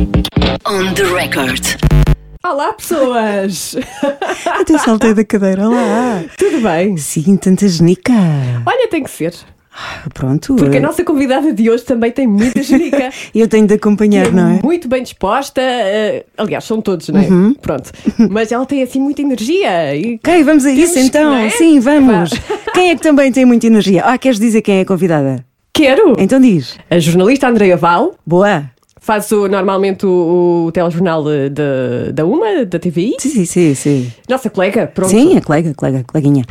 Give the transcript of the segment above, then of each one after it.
On the record. Olá, pessoas! Até saltei da cadeira lá. Tudo bem? Sim, tanta genica. Olha, tem que ser. Pronto. Porque a nossa convidada de hoje também tem muita genica. Eu tenho de acompanhar, não é? Muito bem disposta. eh, aliás, são todos, não é? Uhum. Pronto. Mas ela tem assim muita energia. E... Ok, vamos a isso então. é? Sim, vamos. Vá. Quem é que também tem muita energia? Ah, queres dizer quem é a convidada? Quero! Então diz. A jornalista Andreia Val Boa. Faz o- normalmente o, o telejornal da, da UMA, da TVI. Sim, sim, sim. Sim, Nossa colega, pronto. sim a colega, colega, coleguinha.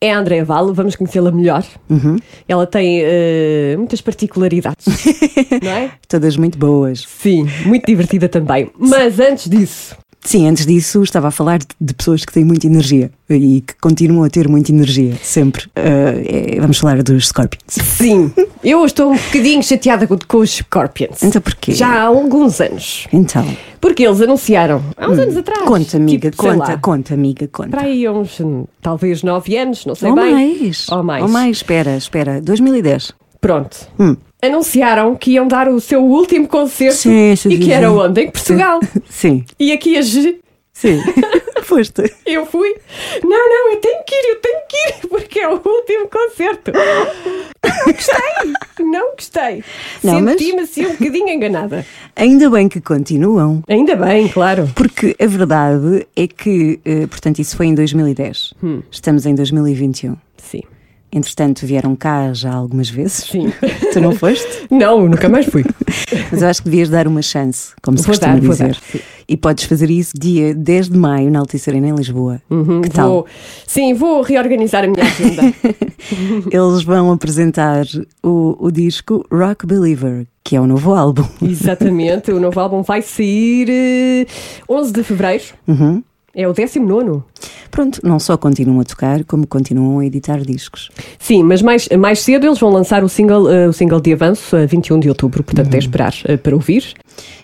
É a Andrea Val, vamos conhecê-la melhor. Uhum. Ela tem eh, muitas particularidades, não é? Todas muito boas. Sim, muito divertida também. Mas antes disso, Sim, antes disso estava a falar de, pessoas que têm muita energia e que continuam a ter muita energia, sempre. Ah, é- vamos falar dos Scorpions. sim, eu estou um bocadinho chateada com, com os Scorpions. Então porquê? Já há alguns anos. Então, Porque eles anunciaram, há uns anos atrás. conta, amiga, tipo, conta, lá, conta, amiga, conta. Para aí uns, hum, talvez nove anos, não sei Ou bem. mais. Ou mais. Ou mais, espera, espera. 2010. Pronto. Hum. Anunciaram que iam dar o seu último concerto Sim, e que era onde? Em Portugal. Sim, E aqui a G. sim. Foste. Eu fui. Não, não, eu tenho que ir, eu tenho que ir, porque é o último concerto. Não gostei. Não gostei. Não, mas- Senti-me assim um bocadinho enganada. Ainda bem que continuam. Ainda bem, claro. Porque a verdade é que, eh, portanto, isso foi em 2010. Hum. Estamos em 2021. Sim. Entretanto, vieram cá já algumas vezes. Sim. Tu não foste? Não, nunca mais fui. Mas eu acho que devias dar uma chance, como se Vou costuma dar, dizer. dar, e podes fazer isso dia 10 de maio na Altice Arena em Lisboa. que tal? Uhum, Vou, sim, vou reorganizar a minha agenda. Eles vão apresentar o, o disco Rock Believer, que é o novo álbum. Exatamente. O novo álbum vai sair eh, 11 de fevereiro. Uhum. É o 19. Pronto, não só continuam a tocar, como continuam a editar discos. Sim, mas mais, mais cedo eles vão lançar o single, eh, o single de avanço a 21 de outubro. Portanto, Uhum. é esperar eh, para ouvir.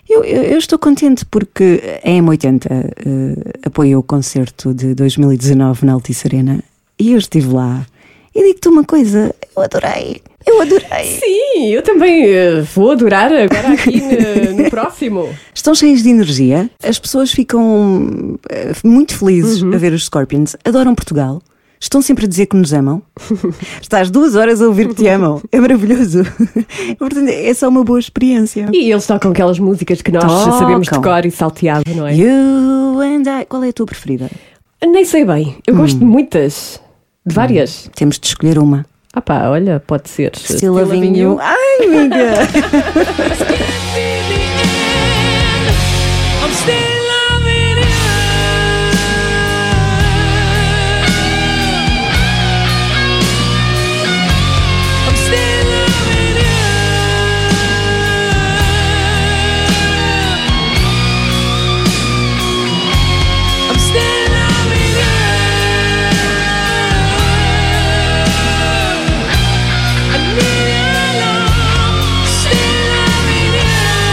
Eu, eu- eu estou contente porque a M80 eh, apoiou o concerto de 2019 na Altice Arena e eu estive lá. E digo-te uma coisa, eu adorei, eu adorei. Sim, eu também eh, vou adorar agora aqui no, no próximo. Estão cheios de energia, as pessoas ficam eh, muito felizes a ver os Scorpions, adoram Portugal. Estão sempre a dizer que nos amam. Estás duas horas a ouvir que te amam. É maravilhoso. Portanto, é só uma boa experiência. E eles tocam aquelas músicas que nós Tocam. sabemos de cor e salteado, não é? You and I. Qual é a tua preferida? Nem sei bem, eu gosto Hum. de muitas, de várias. Temos de escolher uma. Ah pá, olha, pode ser. Still loving you. Ai, amiga!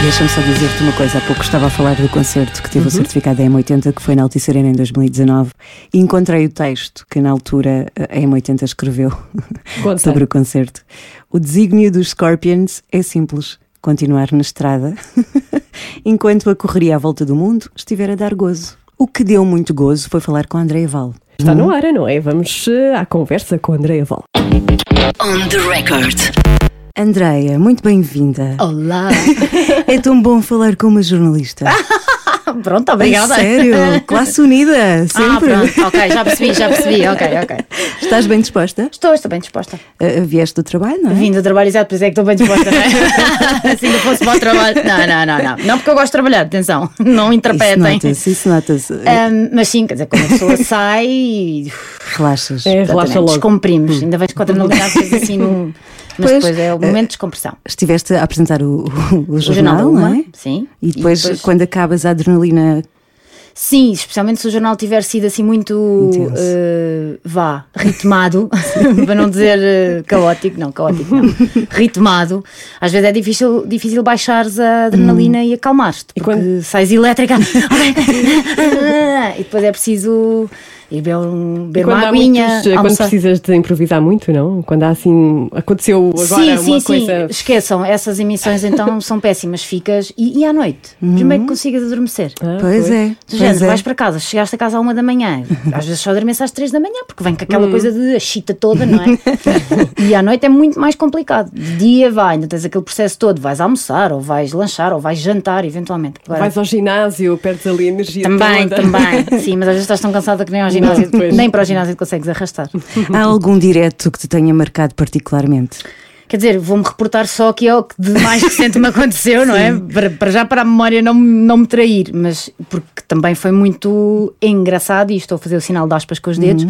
Deixa-me só dizer-te uma coisa. Há pouco estava a falar do concerto que Uhum. teve o certificado da M80, que foi na Altice Arena em 2019, e encontrei o texto que na altura a M80 escreveu sobre o concerto. O desígnio dos Scorpions é simples: continuar na estrada enquanto a correria à volta do mundo estiver a dar gozo. O que deu muito gozo foi falar com a Andrea Val. Está no ar, não é? Vamos eh, à conversa com a Andrea Val. On the record. Andreia, muito bem-vinda. Olá! É tão bom falar com uma jornalista. Pronto, Ai, obrigada. sério, classe unida, Ah, sempre. pronto, ok, já percebi, já percebi, ok, ok. Estás bem disposta? Estou, estou bem disposta. Uh, vieste do trabalho, não é? Vim do trabalho, exato, por isso é que estou bem disposta, não é? Se ainda fosse para o trabalho. Não, não, não, não. Não porque eu gosto de trabalhar, atenção, não Isso interpretem. nota-se, isso nota-se. Ahm, mas sim, quer dizer, quando a pessoa sai e Relaxas. É, relaxa logo. descomprimos. Ainda vais com a adrenalina às vezes assim num. Mas Pois, depois é o momento de descompressão. Estiveste a apresentar o, o, o jornal, da não é? sim. E depois, quando acabas a adrenalina. Sim, especialmente se o jornal tiver sido assim muito eh, vá, ritmado, para não dizer eh, caótico, não, caótico não, ritmado, às vezes é difícil, difícil baixares a adrenalina Hum. e acalmar-te, porque quando- sais elétrica, e depois é preciso Ir beber, um, E beber quando, uma aguinha. muitos, quando almoçar. precisas de improvisar muito, não? Quando há assim. Aconteceu agora sim, sim, uma sim. coisa. Esqueçam, essas emissões então são péssimas. Ficas. E, e à noite? Primeiro que consigas adormecer. Ah, Pois é. Do Pois género, é. vais para casa, chegaste a casa à uma da manhã, às vezes só adormeces às três da manhã, porque vem com aquela coisa de a chita toda, não é? e à noite é muito mais complicado. De dia vai, ainda tens aquele processo todo, vais almoçar, ou vais lanchar, ou vais jantar, eventualmente. Agora, Vais ao ginásio, perdes ali a energia. também, toda. também. Sim, mas às vezes estás tão cansada que nem ao ginásio, pois. nem para o ginásio consegues arrastar. Há algum direto que te tenha marcado particularmente? Quer dizer, vou-me reportar só que é o que de mais recente me aconteceu, não é? Para, para já para a memória não, me- não me trair, mas porque também foi muito engraçado e estou a fazer o sinal de aspas com os dedos,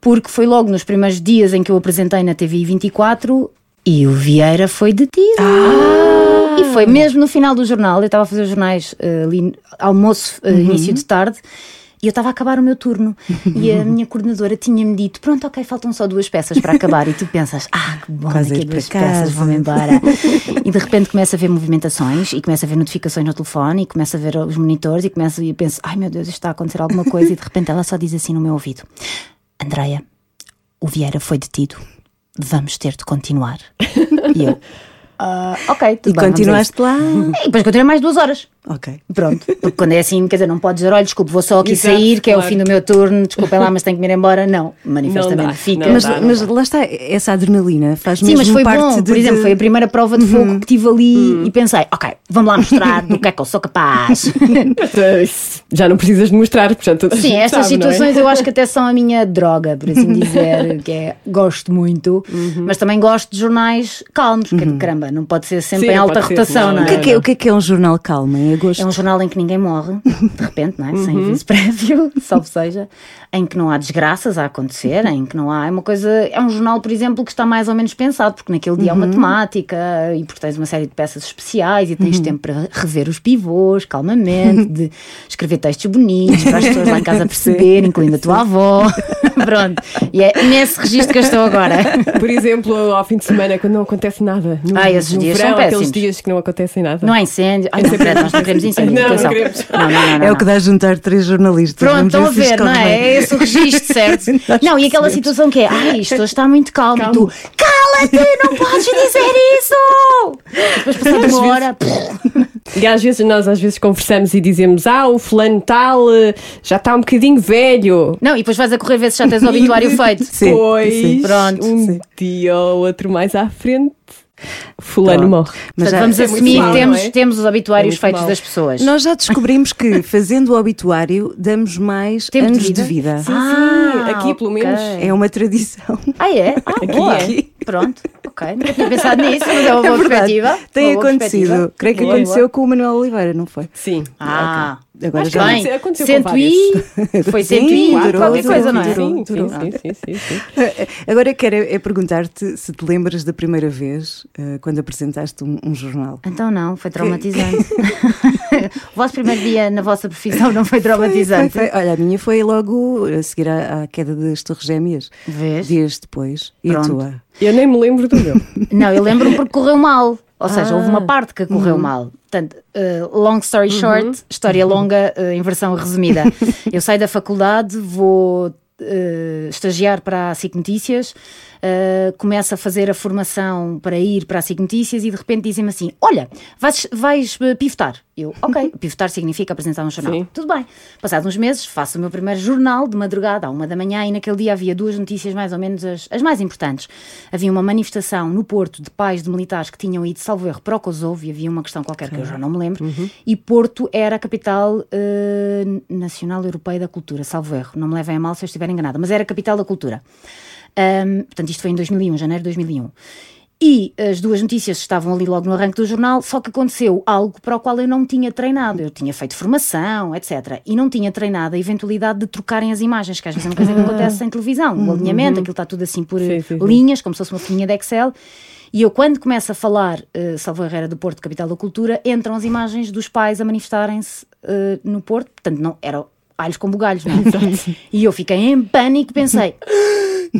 porque foi logo nos primeiros dias em que eu apresentei na TV 24 e o Vieira foi detido. E foi mesmo no final do jornal, eu estava a fazer os jornais eh, ali, almoço, eh, início de tarde. E eu estava a acabar o meu turno e a minha coordenadora tinha-me dito: Pronto, ok, faltam só duas peças para acabar. E tu pensas: Ah, que bom, Quase daqui a duas peças vão-me embora. e de repente começa a ver movimentações e começa a ver notificações no telefone e começa a ver os monitores e começa e eu penso: Ai meu Deus, isto está a acontecer alguma coisa. E de repente ela só diz assim no meu ouvido: Andreia, o Vieira foi detido, vamos ter de continuar. e eu. "Ah, ok, tudo E bem. a continuaste lá? isso." E depois continuei mais duas horas. Ok. Pronto, porque quando é assim, quer dizer, não podes dizer, olha, desculpe, vou só aqui Exato, sair, que é o claro. fim do meu turno, desculpem lá, mas tenho que me ir embora. Não, manifestamente Não dá, fica. não Mas, dá, mas lá está, essa adrenalina faz Sim, mesmo mas foi parte bom. de, Por exemplo, foi a primeira prova de fogo que tive ali e pensei, ok, vamos lá mostrar do que é que eu sou capaz. Já não precisas de mostrar, portanto. Sim, estas sabe, é? situações eu acho que até são a minha droga, por assim dizer, que é gosto muito, mas também gosto de jornais calmos, porque caramba, não pode ser sempre Sim, em alta pode ser, rotação, não, não, O que, é é? que é, o que é que é um jornal calmo agosto? É um jornal em que ninguém morre, de repente, não é? sem aviso prévio, salvo seja, em que não há desgraças a acontecer, em que não há. É uma coisa. É um jornal, por exemplo, que está mais ou menos pensado, porque naquele dia há uma temática e porque tens uma série de peças especiais e tens tempo para rever os pivôs calmamente, de escrever textos bonitos para as pessoas lá em casa perceberem, incluindo a tua avó. Pronto. E é nesse registro que eu estou agora. Por exemplo, ao fim de semana, quando não acontece nada. No, Ah, esses dias verão, são aqueles péssimos. dias que não acontecem nada. Não há incêndio. Ai, não, Fred, nós não queremos incêndio. Não, não atenção. queremos. Não, não, não, não, é o que dá a juntar três jornalistas. Pronto, Vamos estão a ver, não é? É esse o registro, certo? Não, e aquela situação que é, ai, isto hoje está muito calmo, e tu, cala-te, não podes dizer isso! E depois passada uma hora, E às vezes nós às vezes conversamos e dizemos: Ah, o fulano tal eh, já está um bocadinho velho. não, e depois vais a correr ver se já tens o obituário feito. Sim, pois, sim. Pronto. um Sim. dia ou outro mais à frente, fulano Pronto. morre. Mas Portanto, já- vamos é assumir temos, não é? temos os obituários É feitos mau. das pessoas. Nós já descobrimos que fazendo o obituário damos mais Tempo de anos vida? de vida. Sim, Ah, sim, aqui pelo ok. menos. É uma tradição. Ah, é? Ah, boa. é. Pronto, ok. Nunca tinha pensado nisso, mas é uma boa É verdade. perspectiva. Tem boa acontecido. perspectiva. Creio que Boa, aconteceu boa. com o Manuel Oliveira, não foi? Sim. Ah, Ok. Agora Acho já que aconteceu com Cento e... Foi Sim, cento e durou, qualquer durou, coisa, não é? durou. Sim, sim, sim, sim, sim, sim. Agora quero é perguntar-te se te lembras da primeira vez eh, quando apresentaste um, um jornal. Então não, foi traumatizante. o vosso primeiro dia na vossa profissão não foi traumatizante? Foi- foi- olha, a minha foi logo a seguir à, à queda das Torres Gêmeas. Vês? Dias depois. E a tua? Eu nem me lembro do meu. Não, eu lembro-me porque correu mal. Ou seja, houve Ah. uma parte que correu Uhum. mal. Portanto, uh, long story short, história longa uh, em versão resumida. Eu saio da faculdade, vou uh, estagiar para a SIC Notícias, uh, começo a fazer a formação para ir para a SIC Notícias e de repente dizem-me assim: Olha, vais, vais uh, pivotar. Eu, ok, pivotar significa apresentar um jornal. Sim. Tudo bem. Passados uns meses, faço o meu primeiro jornal de madrugada, à uma da manhã, e naquele dia havia duas notícias mais ou menos as, as mais importantes. Havia uma manifestação no Porto de pais de militares que tinham ido, salvo erro, para o Kosovo, e havia uma questão qualquer que eu já não me lembro, e Porto era a capital eh, nacional europeia da cultura, salvo erro. Não me levem a mal se eu estiver enganada, mas era a capital da cultura. Ahm, portanto, isto foi em 2001, janeiro de 2001. E as duas notícias estavam ali logo no arranque do jornal, só que aconteceu algo para o qual eu não tinha treinado. Eu tinha feito formação, etc. E não tinha treinado a eventualidade de trocarem as imagens, que às vezes é uma coisa que acontece em televisão. O alinhamento, aquilo está tudo assim por Sim, sim, linhas, como se fosse uma folhinha de Excel. E eu, quando começo a falar, uh, Salvo Herrera do Porto, capital da cultura, entram as imagens dos pais a manifestarem-se uh, no Porto. Portanto, não era alhos com bugalhos, não é? e eu fiquei em pânico, pensei.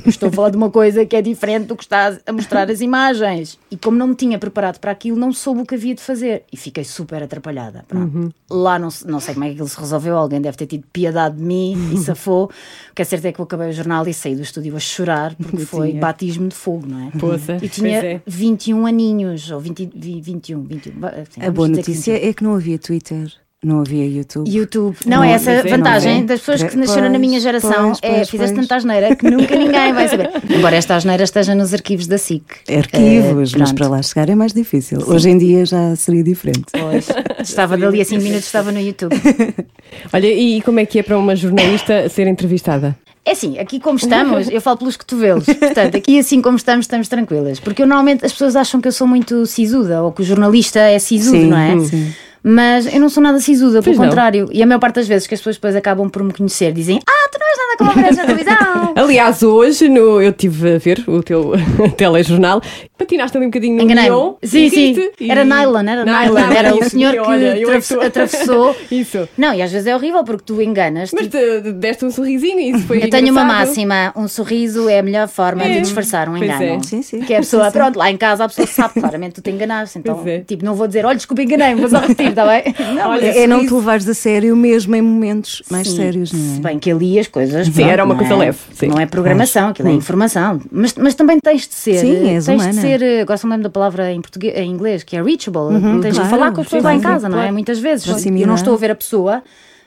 Estou a falar de uma coisa que é diferente do que está a mostrar as imagens. E como não me tinha preparado para aquilo, não soube o que havia de fazer. E fiquei super atrapalhada. Pronto. Lá não, não sei como é que aquilo se resolveu. Alguém deve ter tido piedade de mim e safou. O que é certo é que eu acabei o jornal e saí do estúdio a chorar, porque foi Tinha. batismo de fogo, não é? Poça, E pois tinha é. 21 aninhos, ou 20, vi- 21, 21. Ba- sim, A boa dizer que notícia é que não havia Twitter, não havia YouTube. YouTube. Não, Não, é essa é, vantagem não é? das pessoas que Pois, nasceram na minha geração. pois, é, pois, fizeste pois. tanta asneira que nunca ninguém vai saber. Embora esta asneira esteja nos arquivos da SIC. Arquivos, Eh, mas para lá chegar é mais difícil. Hoje em dia já seria diferente. Pois, estava dali a 5 minutos, estava no YouTube. Olha, e como é que é para uma jornalista ser entrevistada? É assim, aqui como estamos, eu falo pelos cotovelos. Portanto, aqui assim como estamos, estamos tranquilas. Porque eu normalmente as pessoas acham que eu sou muito sisuda ou que o jornalista é sisudo, Sim, não é? sim. Mas eu não sou nada sisuda, pelo contrário. E a maior parte das vezes que as pessoas depois acabam por me conhecer dizem: Ah, tu não és nada como apareces na televisão. Aliás, hoje no, eu estive a ver o teu telejornal, patinaste ali um bocadinho no Enganei-me. neon. Sim, sim. e- Era nylon, era nylon. Era o senhor que olha, eu é atravessou- sou- atravessou. Isso. Não, e às vezes é horrível porque tu enganas. Mas te- te deste um sorrisinho e isso foi eu tenho uma engraçado. máxima: um sorriso é a melhor forma É. de disfarçar um Pois engano. é. Sim, sim. Que é a pessoa, Sim, sim. pronto, lá em casa a pessoa sabe claramente tu te enganaste. Então, é. tipo, não vou dizer, olha, desculpa, enganei-me, vou só repetir, está bem? Não, Olha, mas É, é não te levares a sério mesmo em momentos mais Sim, sérios, não Se é? bem que ali as coisas. Sim, pronto, era uma não coisa é- leve, sim. Não é programação, aquilo é informação. Mas, mas também tens de ser. Sim, és tens humana. Ser. eh, Agora só me lembro da palavra em, português, em inglês, que é reachable. tens claro, de falar com as pessoas sim, lá em casa, não é? Muitas vezes. Eu não estou a ver a pessoa.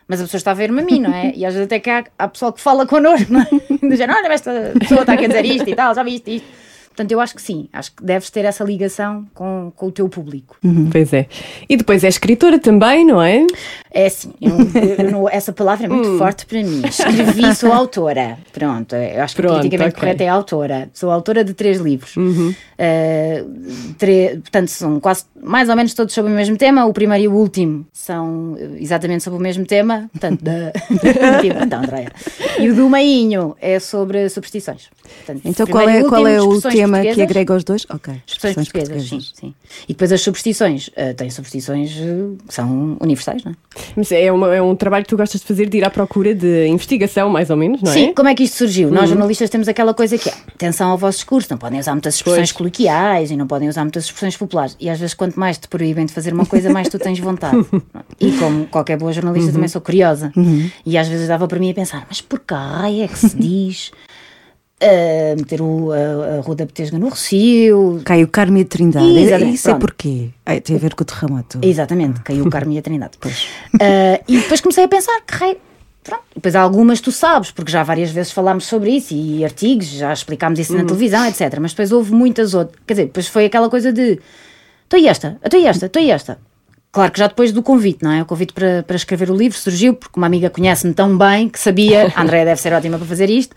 Mas a pessoa está a ver-me a mim, não é? E às vezes até que há, há pessoal que fala connosco, não é? Do género, olha, esta pessoa está aqui a dizer isto e tal, já viste isto. Portanto, eu acho que sim, acho que deves ter essa ligação com, com o teu público. Pois é. E depois é escritora também, não é? É assim, eu não- eu não- essa palavra é muito Hum. forte para mim. Escrevi, sou autora. Pronto, eu acho que Pronto, politicamente ok. correto é autora. Sou autora de três livros. Uhum. Uh, tre- portanto, são quase mais ou menos todos sobre o mesmo tema. O primeiro e o último são uh, exatamente sobre o mesmo tema. Portanto, da... Então, Andréia. E o do meinho é sobre superstições. Portanto, Então qual primeiro é, e qual é o último, tema que portuguesas. agrega os dois? Ok. Expressões portuguesas, sim, sim. E depois as superstições. Uh, tem superstições uh, que são universais, não é? Mas é, uma- é um trabalho que tu gostas de fazer, de ir à procura de investigação, mais ou menos, não é? Sim, como é que isto surgiu? Nós jornalistas temos aquela coisa que é atenção ao vosso discurso, não podem usar muitas expressões Pois. coloquiais e não podem usar muitas expressões populares. E às vezes, quanto mais te proíbem de fazer uma coisa, mais tu tens vontade. e como qualquer boa jornalista, também sou curiosa. E às vezes dava para mim a pensar: mas por que raio é que se diz ah, meter o, a, a Rua da Betesga no Recio? Cai o Carme e a Trindade. Exatamente, Isso é pronto. porquê? Ah, tem a ver com o terremoto. Exatamente, caiu o Carme e a Trindade. Ah, e depois comecei a pensar que raio. Pronto. Depois algumas tu sabes, porque já várias vezes falámos sobre isso e artigos, já explicámos isso na televisão, etc. Mas depois houve muitas outras. Quer dizer, depois foi aquela coisa de estou e esta, estou e esta, estou e esta. Claro que já depois do convite, não é? O convite para, para escrever o livro surgiu porque uma amiga conhece-me tão bem que sabia, a Andréia deve ser ótima para fazer isto.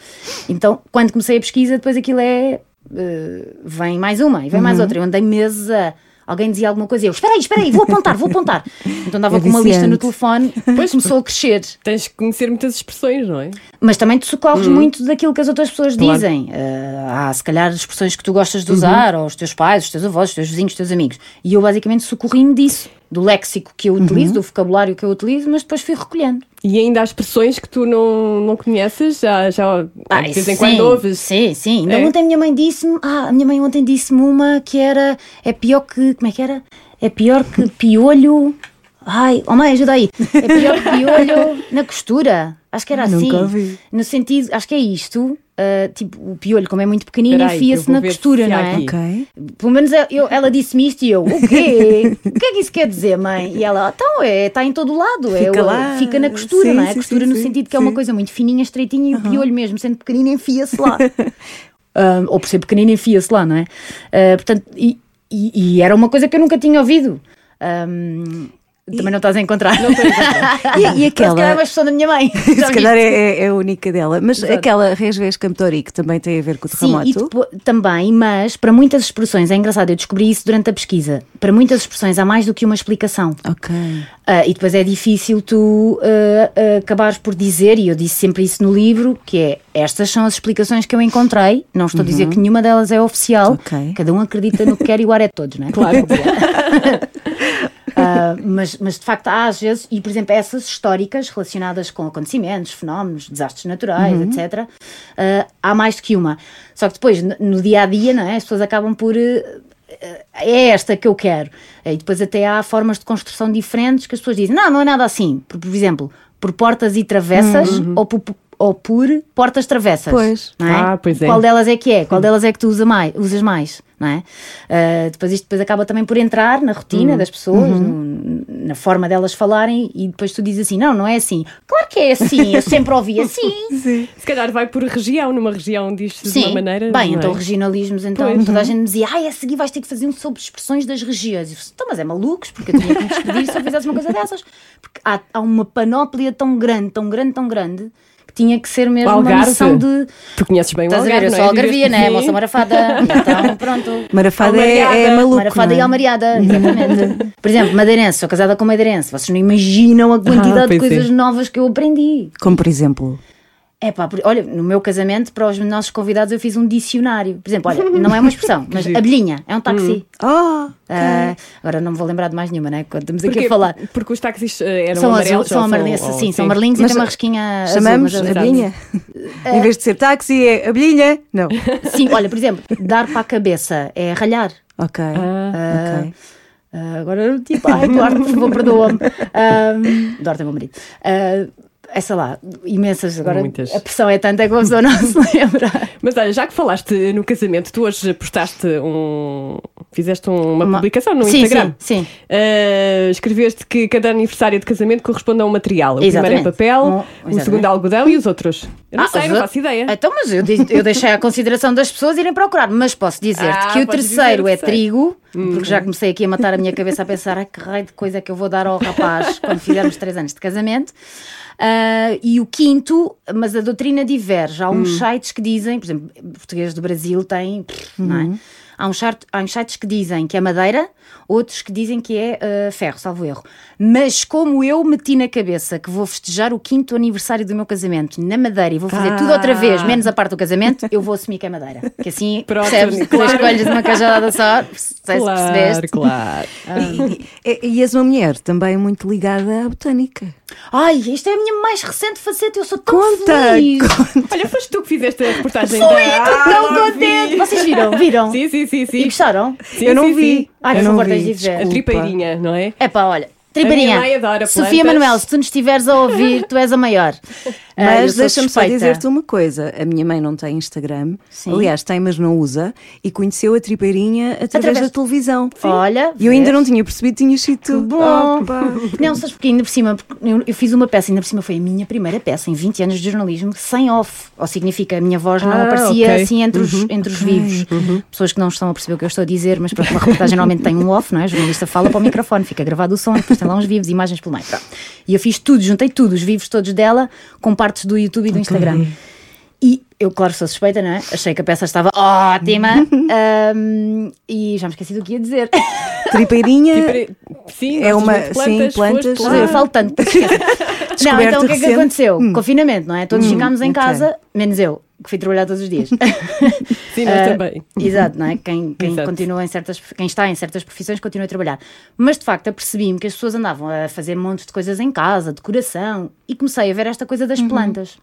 Então, quando comecei a pesquisa, depois aquilo é. eh, vem mais uma e vem mais outra. Eu andei meses a. Alguém dizia alguma coisa e eu, espera aí, espera aí, vou apontar, vou apontar. Então andava É com uma lista no telefone, depois começou a crescer. Tens que conhecer muitas expressões, não é? Mas também te socorres muito daquilo que as outras pessoas Claro. dizem. Ah, há, se calhar, expressões que tu gostas de usar, ou os teus pais, os teus avós, os teus vizinhos, os teus amigos. E eu, basicamente, socorri-me disso, do léxico que eu utilizo, do vocabulário que eu utilizo, mas depois fui recolhendo. E ainda há expressões que tu não, não conheces, já, já Ah, de vez sim, em quando ouves. Sim, sim. Ainda É? ontem a minha mãe disse-me. Ah, a minha mãe ontem disse-me uma que era. É pior que. Como é que era? É pior que piolho. Ai, oh mãe, ajuda aí. É pior que piolho na costura. Acho que era assim. Nunca. No sentido, acho que é isto. Ah, tipo, o piolho, como é muito pequenino, enfia-se na costura, não é? aqui. Ok. Pelo menos eu- eu- ela disse-me isto e eu, o quê? o que é que isso quer dizer, mãe? E ela, então, é, está em todo o lado, é, Fica o- lá. fica na costura, Sim, não é? A sim, costura sim, no sim, sentido que é uma coisa muito fininha, estreitinha e o piolho mesmo, sendo pequenino, enfia-se lá. Ah, ou por ser pequenino, enfia-se lá, não é? Ah, portanto, e, e- e era uma coisa que eu nunca tinha ouvido. Ahm, também não estás a encontrar. Não encontrar. E, e Se calhar é aquela. uma expressão da minha mãe. Se calhar é, é a única dela. Mas Exato. aquela Resves Camptori, que também tem a ver com o Sim, e terremoto. depo- também, mas para muitas expressões, é engraçado, eu descobri isso durante a pesquisa. Para muitas expressões há mais do que uma explicação. Ok. Ah, e depois é difícil tu ah, ah, acabares por dizer, e eu disse sempre isso no livro, que é estas são as explicações que eu encontrei. Não estou a dizer que nenhuma delas é oficial. Ok. Cada um acredita no que quer e o ar é todos, não é? Claro. Ah, mas, mas de facto há às vezes, e por exemplo, essas históricas relacionadas com acontecimentos, fenómenos, desastres naturais, etc., ah, há mais do que uma. Só que depois, no, dia a dia, não é? as pessoas acabam por. eh, é esta que eu quero. E depois até há formas de construção diferentes que as pessoas dizem, não, não é nada assim. Por, por exemplo, por portas e travessas ou por, ou por portas travessas. Pois. Não é? Ah, pois é. Qual delas é que é? Qual delas é que tu usa mais, usas mais? Não é? Ah, depois isto depois acaba também por entrar na rotina Uhum. das pessoas, no- na forma delas falarem e depois tu dizes assim, não, não é assim. Claro que é assim, eu sempre ouvi assim. Se calhar vai por região, numa região diz-se de Sim, uma maneira. bem, então é? regionalismos, então Pois. toda a gente me dizia, ai, a seguir vais ter que fazer um sobre expressões das regiões. Eu disse, então, mas é malucos, porque eu tinha que me despedir se eu fizesse uma coisa dessas. Porque há, há uma panóplia tão grande, tão grande, tão grande, tinha que ser mesmo uma Algarve. noção de. Tu conheces bem o Estás a ver, Algarve, eu sou é? algarvia, né? Moça marafada. Então, pronto. Marafada é, é maluco. Marafada é? e almariada, exatamente. Por exemplo, madeirense, sou casada com madeirense. Vocês não imaginam a quantidade de pois é. coisas novas que eu aprendi. Como por exemplo. É pá, olha, no meu casamento, para os nossos convidados, eu fiz um dicionário. Por exemplo, olha, não é uma expressão, mas abelhinha, é um táxi. Oh, Ah, agora não me vou lembrar de mais nenhuma, né? Quando estamos aqui Porque, a falar. porque os táxis eh, eram São azul, amarelos. são ou amarelos, ou- sim, são sim. amarelinhos Mas e tem uma risquinha azul. chamamos abelhinha. Em vez de ser táxi, é abelhinha. Não. Sim, olha, por exemplo, dar para a cabeça é ralhar. Ok. Ah, ok. Ah, agora, tipo, ai, Duarte, por favor, perdoa-me. Duarte é meu marido. Ah, é sei lá, imensas. Agora Muitas. a pressão é tanta que a pessoa não se lembra. Mas olha, já que falaste no casamento, tu hoje postaste um. Fizeste uma, Uma- publicação no Sim, Instagram. sim, sim. Eh, escreveste que cada aniversário de casamento corresponde a um material. O primeiro é Exatamente. papel, Um- o exatamente. segundo é algodão e os outros? Eu não Ah, sei, não outros- faço ideia. Então, mas eu, eu deixei à consideração das pessoas irem procurar. Mas posso dizer-te Ah, que o terceiro é trigo, porque já comecei aqui a matar a minha cabeça a pensar: ai que raio de coisa é que eu vou dar ao rapaz quando fizermos três anos de casamento. Ah, e o quinto, mas a doutrina diverge. Há uns sites que dizem, por exemplo, português do Brasil tem, pff, não é? Há uns, há uns sites que dizem que é madeira, outros que dizem que é ah, ferro, salvo erro. Mas como eu meti na cabeça que vou festejar o quinto aniversário do meu casamento na madeira e vou fazer tudo outra vez, Ah. menos a parte do casamento, eu vou assumir que é madeira. Que assim Pronto, percebes claro. de uma cajadada só, se percebeste. claro. E, e és uma mulher também muito ligada à botânica. Ai, isto é a minha mais recente faceta, eu sou tão Conta, feliz. Olha, foste tu que fizeste a reportagem da... estou tão Ah, contente. vi. Vocês viram? Viram? Sim, sim, sim, E sim. gostaram? Sim, Eu não sim, vi. sim. Ai, Eu por não favor, tens de ver. A desculpa. tripeirinha, não é? É pá, olha. A minha Tripeirinha. mãe adora Sofia. Manuel, se tu nos estiveres a ouvir, tu és a maior. Ah, Mas sou deixa-me só dizer-te uma coisa: a minha mãe não tem Instagram, Sim. aliás, tem, mas não usa, e conheceu a tripeirinha através, Através- da televisão. Olha, E eu ainda não tinha percebido, tinha sido tu. bom. Opa. Não, sabes porque ainda por cima, porque eu, eu fiz uma peça, ainda por cima foi a minha primeira peça em 20 anos de jornalismo, sem off. Ou significa, a minha voz não Ah, aparecia ok. assim entre os, entre os vivos. Pessoas que não estão a perceber o que eu estou a dizer, mas pronto, uma reportagem normalmente tem um off, não é? O jornalista fala para o microfone, fica gravado o som, depois lá uns vivos, imagens pelo meio. Pronto. E eu fiz tudo, juntei tudo, os vivos todos dela, com partes do YouTube e do Instagram. E eu, claro, sou suspeita, não é? Achei que a peça estava ótima ahm, e já me esqueci do que ia dizer. Tripeirinha Tripei- Sim, É uma- de sim, plantas. lá. eu falo tanto. Não, então o que é que aconteceu? Confinamento, não é? Todos ficámos em ok. casa, menos eu, que fui trabalhar todos os dias. Sim, nós Ah, também. Exato, não é? Quem, quem Exato. continua em certas, quem está em certas profissões continua a trabalhar. Mas de facto apercebi-me que as pessoas andavam a fazer montes de coisas em casa, decoração, e comecei a ver esta coisa das plantas.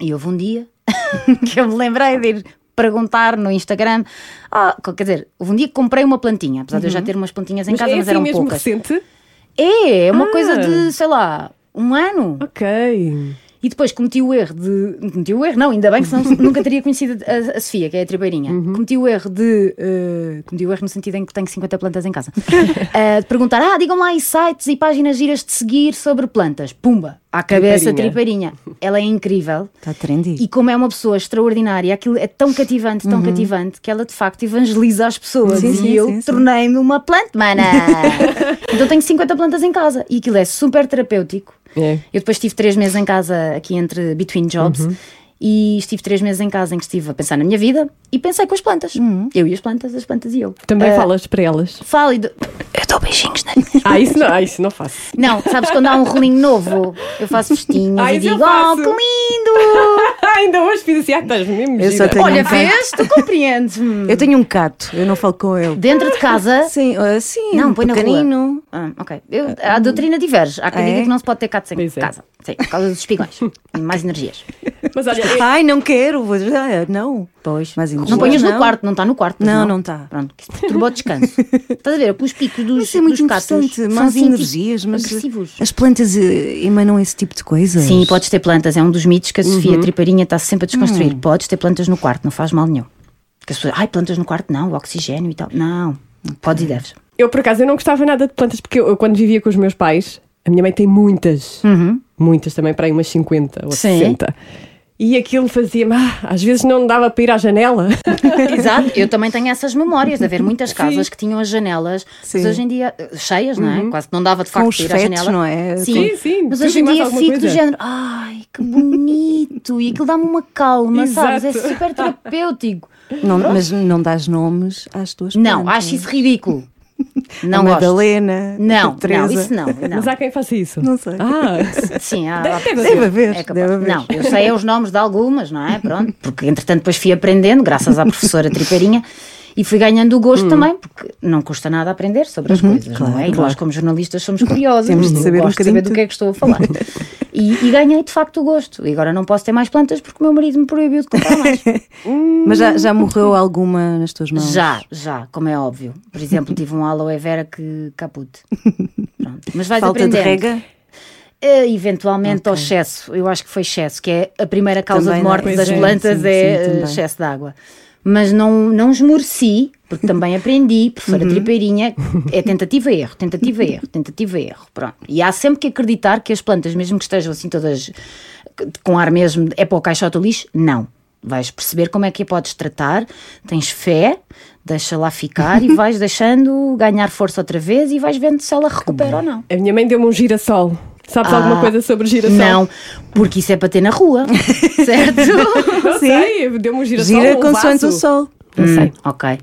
E houve um dia que eu me lembrei de ir perguntar no Instagram. Ah, quer dizer, houve um dia que comprei uma plantinha, apesar de eu já ter umas plantinhas em Mas casa, é mas assim eram mesmo poucas. recente? É, é uma Ah. coisa de, sei lá, um ano. Ok. E depois cometi o erro de. Cometi o erro, não, ainda bem que senão nunca teria conhecido a, a Sofia, que é a tripeirinha. Cometi o erro de. eh, cometi o erro no sentido em que tenho 50 plantas em casa. Eh, de perguntar: ah, digam lá aí sites e páginas giras de seguir sobre plantas. Pumba! À cabeça, Tripeirinha. tripeirinha. Ela é incrível. Está trendy. E como é uma pessoa extraordinária, aquilo é tão cativante, tão cativante, que ela de facto evangeliza as pessoas. Sim, e sim, eu tornei-me uma planta, mana! então tenho 50 plantas em casa e aquilo é super terapêutico. É. Eu depois estive três meses em casa aqui entre Between Jobs Uhum. E estive três meses em casa em que estive a pensar na minha vida e pensei com as plantas. Uhum. Eu e as plantas, as plantas e eu. Também Ah, falas para elas. Falo e. do- Eu dou beijinhos na minha. Ah, isso não, ah, isso não faço. Não, sabes quando há um rolinho novo, eu faço festinhas Ah, e digo: Oh, faço." que lindo! Ah, ainda hoje fiz assim, ah, estás mesmo Olha, um cato. vês? Tu compreendes-me. Eu tenho um cato, eu não falo com ele. Dentro de casa. Sim, ah, sim, Não, põe na rua. pequenino. Ah, ok. Eu, a doutrina diverge. Há quem Ah, diga é? que não se pode ter gatos em Pois é. casa. Sim, por causa dos espigões. mais energias. Mas olha, Ai, não quero, vou já, não. Pois. Mas não ponhas no não. quarto, não está no quarto. Não, não está. Pronto, que perturba o descanso. Estás a ver? Com os picos dos, Isso é muito dos interessante, cienti- energias, mas agressivos. as plantas eh, emanam esse tipo de coisas. Sim, podes ter plantas. É um dos mitos que a Uhum. Sofia Triparinha está sempre a Hum. desconstruir. Podes ter plantas no quarto, não faz mal nenhum. Porque as pessoas, ai, plantas no quarto, não, oxigênio e tal. Não, podes e deves. eu, por acaso, eu não gostava nada de plantas, porque eu, eu, quando vivia com os meus pais, a minha mãe tem muitas. Muitas também, para aí umas 50 ou Uhum. Sim. 60. E aquilo fazia-me, ah, às vezes não dava para ir à janela. Exato, eu também tenho essas memórias de haver muitas casas que tinham as janelas, mas Sim. hoje em dia eh, cheias, não é? Quase que não dava de facto para ir à janela. não é? Sim, Sim, sim, Mas hoje em dia fico do coisa. género, ai que bonito, e aquilo dá-me uma calma, sabes? É Exato. super terapêutico. Não, mas não dás nomes às tuas Não, plantas. acho isso ridículo. A Não gosto. Madalena, Não, a Teresa. não, isso não. não. Mas há quem faça isso. Não sei. Ah, Sim, há, Deve- deve haver, é deve haver. Não, eu sei é os nomes de algumas, não é? Pronto, porque entretanto depois fui aprendendo, graças à professora Tripeirinha, e fui ganhando o gosto também, porque não custa nada aprender sobre as coisas, não claro, é? E nós, claro. como jornalistas, somos curiosos. Temos de saber um gosto de bocadinho saber do de que é que estou a falar. E, e ganhei de facto o gosto. E agora não posso ter mais plantas porque o meu marido me proibiu de comprar mais. Mas já, já morreu alguma nas tuas mãos? Já, já, como é óbvio. Por exemplo, tive um aloe vera que capute. Pronto. Mas vais Falta de rega? Eh, eventualmente ao excesso, eu acho que foi excesso, que é a primeira causa Também, de não morte das é, plantas sim, é sim, excesso de água. Mas não, não esmoreci, porque também aprendi, Uhum. professora Tripeirinha, é tentativa e erro, tentativa e erro, tentativa e erro. Pronto. E há sempre que acreditar que as plantas, mesmo que estejam assim todas com ar mesmo, é para o caixote do lixo, não. Vais perceber como é que a podes tratar, tens fé, deixa lá ficar e vais deixando ganhar força outra vez e vais vendo se ela recupera ou não. a minha mãe deu-me um girassol. Sabes Ah, alguma coisa sobre girassol? Não, porque isso é para ter na rua, certo? Não sei, deu-me um girassol. Gira um consoante o sol. Não sei. Hum, ok.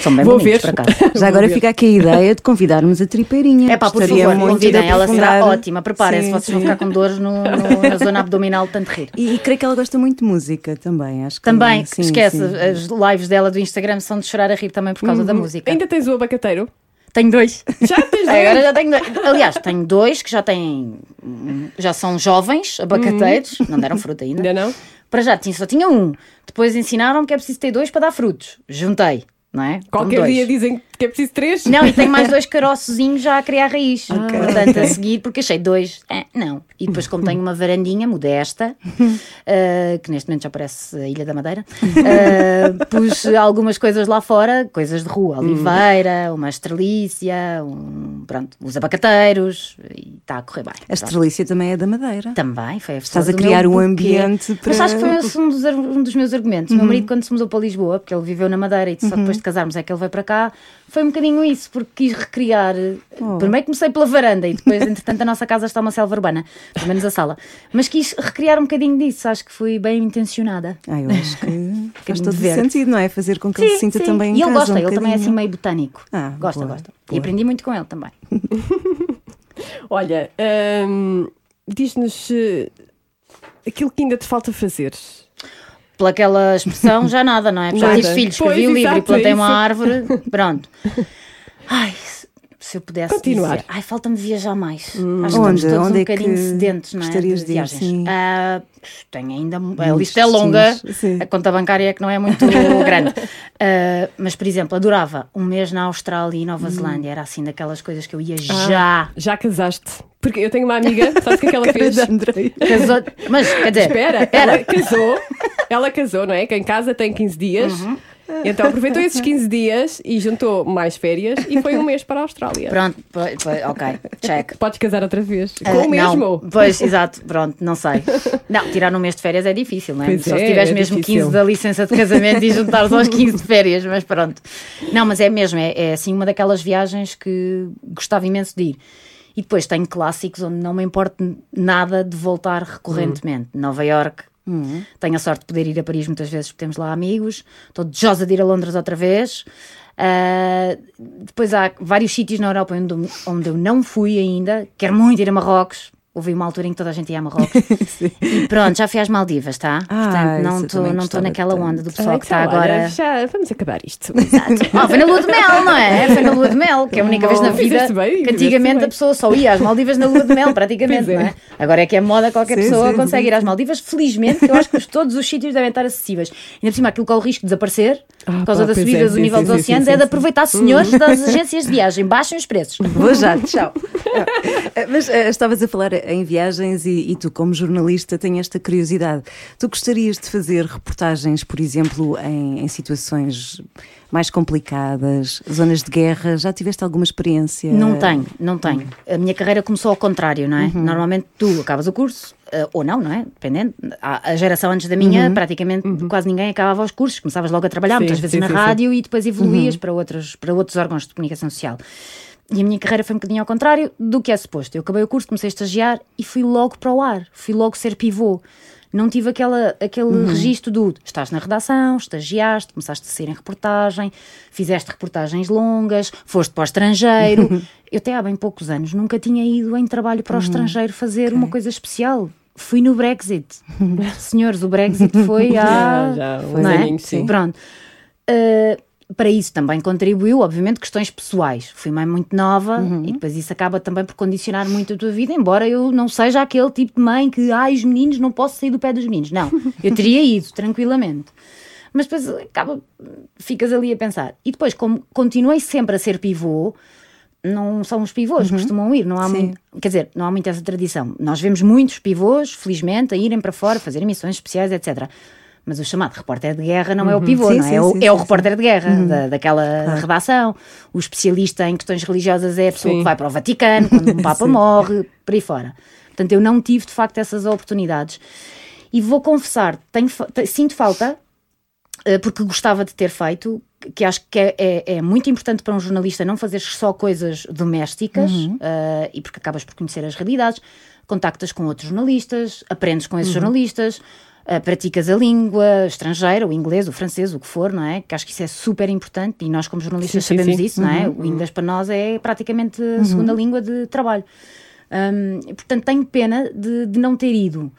São bem Vou bonitos, ver. por acaso. Já agora fica aqui a ideia de convidarmos a tripeirinha. É pá, por favor, convidem, ela será ótima. Preparem-se, Sim, vocês vão sim. ficar com dores no, no- na zona abdominal de tanto rir. E, e creio que ela gosta muito de música também, acho que Também, sim, esquece, sim. as lives dela do Instagram são de chorar a rir também por causa da música. Ainda tens o abacateiro? Tenho dois. Já tens Agora dois? já tenho dois. Aliás, tenho dois que já têm. Já são jovens, abacateiros, não deram fruta ainda. Ainda não? Para já tinha, só tinha um. Depois ensinaram que é preciso ter dois para dar frutos. Juntei, não é? Qualquer dia dizem que é preciso três. Não, e tenho mais dois caroçozinhos já a criar raiz. Portanto, a seguir, porque achei dois. É, não. E depois, como tenho uma varandinha modesta, eh, que neste momento já parece a Ilha da Madeira, eh, pus algumas coisas lá fora, coisas de rua, oliveira, uma estrelícia, um, pronto, os abacateiros, e está a correr bem. A estrelícia também é da Madeira. Também, foi a Estás a criar um ambiente para- Mas acho que foi esse um dos, um dos meus argumentos. O meu marido, quando se mudou para Lisboa, porque ele viveu na Madeira e só depois de casarmos é que ele veio para cá, foi um bocadinho isso, porque quis recriar. Primeiro comecei pela varanda e depois, entretanto, a nossa casa está uma selva urbana, pelo menos a sala. Mas quis recriar um bocadinho disso, acho que fui bem intencionada. Ah, eu acho que faz todo verde. sentido, não é? Fazer com que ele se sinta também em E ele gosta, um ele também é assim meio botânico. Ah, gosta, boa, gosta. E boa. aprendi muito com ele também. Olha, hum, diz-nos eh, aquilo que ainda te falta fazer. Pela aquela expressão, já nada, não é? Já tive filhos, escrevi o livro e exato, plantei é uma árvore. Pronto. Ai, se- eu pudesse Continuar. dizer. Ai, falta-me viajar mais. Acho que Onde? estamos todos Onde um é que bocadinho sedentos, não é? gostarias de viagens. sim? Ah, tenho ainda. A lista é longa. sim. A conta bancária é que não é muito grande. Ah, mas, por exemplo, adorava um mês na Austrália e Hum. Nova Zelândia. Era assim daquelas coisas que eu ia Ah. já. Já casaste? Porque eu tenho uma amiga, sabes o que é que ela fez? Casou- Mas, quer dizer, Espera, era. ela casou, ela casou, não é? Quem casa tem 15 dias. Uhum. Então aproveitou esses 15 dias e juntou mais férias e foi um mês para a Austrália. Pronto, po- po- ok, check. Podes casar outra vez. Ah, Com o mesmo. Não, pois, exato, pronto, não sei. Não, tirar um mês de férias é difícil, não é? Pois Só se é, tiveres é mesmo difícil. 15 da licença de casamento e juntares aos 15 de férias, mas pronto. Não, mas é mesmo, é, é assim uma daquelas viagens que gostava imenso de ir. E depois tenho clássicos onde não me importa nada de voltar recorrentemente. Nova York. Tenho a sorte de poder ir a Paris muitas vezes porque temos lá amigos. Estou desejosa de ir a Londres outra vez. Ah, depois há vários sítios na Europa onde, onde eu não fui ainda. Quero muito ir a Marrocos. Houve uma altura em que toda a gente ia a Marrocos. e pronto, já fui às Maldivas, tá? Ah, Portanto, não estou naquela tanto. onda do pessoal Ah, que está então, agora. já vamos acabar isto. Oh, foi na lua de mel, não é? Foi na lua de mel, que é a única vez na vida bem, que antigamente a pessoa só ia às Maldivas na lua de mel, praticamente, é. não é? Agora é que é moda, qualquer Sim, pessoa sim, consegue sim. ir às Maldivas. Felizmente, eu acho que os- todos os sítios devem estar acessíveis. Ainda por cima, aquilo que há o risco de desaparecer, Ah, por causa pá, da subida é, do nível dos oceanos, é de aproveitar, senhores das agências de viagem, baixem os preços. Vou já, tchau. Ah, Mas ah, estavas a falar em viagens e, e tu, como jornalista, tens esta curiosidade. Tu gostarias de fazer reportagens, por exemplo, em, em situações mais complicadas, zonas de guerra? Já tiveste alguma experiência? Não tenho, não tenho. A minha carreira começou ao contrário, não é? Uhum. Normalmente tu acabas o curso, eh, ou não, não é? Dependendo. A, a geração antes da minha, praticamente quase ninguém acabava os cursos, começavas logo a trabalhar, Uhum. Sim, muitas vezes sim, na sim, sim. rádio e depois evoluías para, outros, para outros órgãos de comunicação social. E a minha carreira foi um bocadinho ao contrário do que é suposto. Eu acabei o curso, comecei a estagiar e fui logo para o ar, fui logo ser pivô. Não tive aquela, aquele Uhum. registro do estás na redação, estagiaste, começaste a ser em reportagem, fizeste reportagens longas, foste para o estrangeiro. Eu até há bem poucos anos nunca tinha ido em trabalho para o estrangeiro fazer uma coisa especial. Fui no Brexit. Senhores, o Brexit foi há. Já, já, não é? sim. Pronto. Uh, para isso também contribuiu, obviamente, questões pessoais. Fui mãe muito nova Uhum. e depois isso acaba também por condicionar muito a tua vida, embora eu não seja aquele tipo de mãe que, ai, os meninos, não posso sair do pé dos meninos. Não, eu teria ido, tranquilamente. Mas depois acaba, ficas ali a pensar. E depois, como continuei sempre a ser pivô, não são os pivôs, costumam ir, não há Uhum. Sim. muito, quer dizer, não há muito essa tradição. Nós vemos muitos pivôs, felizmente, a irem para fora, fazer emissões especiais, etc. Mas o chamado repórter de guerra não é o pivô, Uhum. Sim, não é? sim, é o, sim, é o repórter de guerra da, daquela redação. O especialista em questões religiosas é a pessoa que vai para o Vaticano quando um Papa morre, por aí fora. Portanto, eu não tive de facto essas oportunidades. E vou confessar, tenho, sinto falta, eh, porque gostava de ter feito, que acho que é, é- é muito importante para um jornalista não fazer só coisas domésticas, eh, e porque acabas por conhecer as realidades, contactas com outros jornalistas, aprendes com esses jornalistas, eh, praticas a língua estrangeira, o inglês, o francês, o que for, não é? Que acho que isso é super importante e nós, como jornalistas, Sim, sabemos sim. isso, não é? O inglês para nós é praticamente a segunda língua de trabalho. E, portanto, tenho pena de, de não ter ido.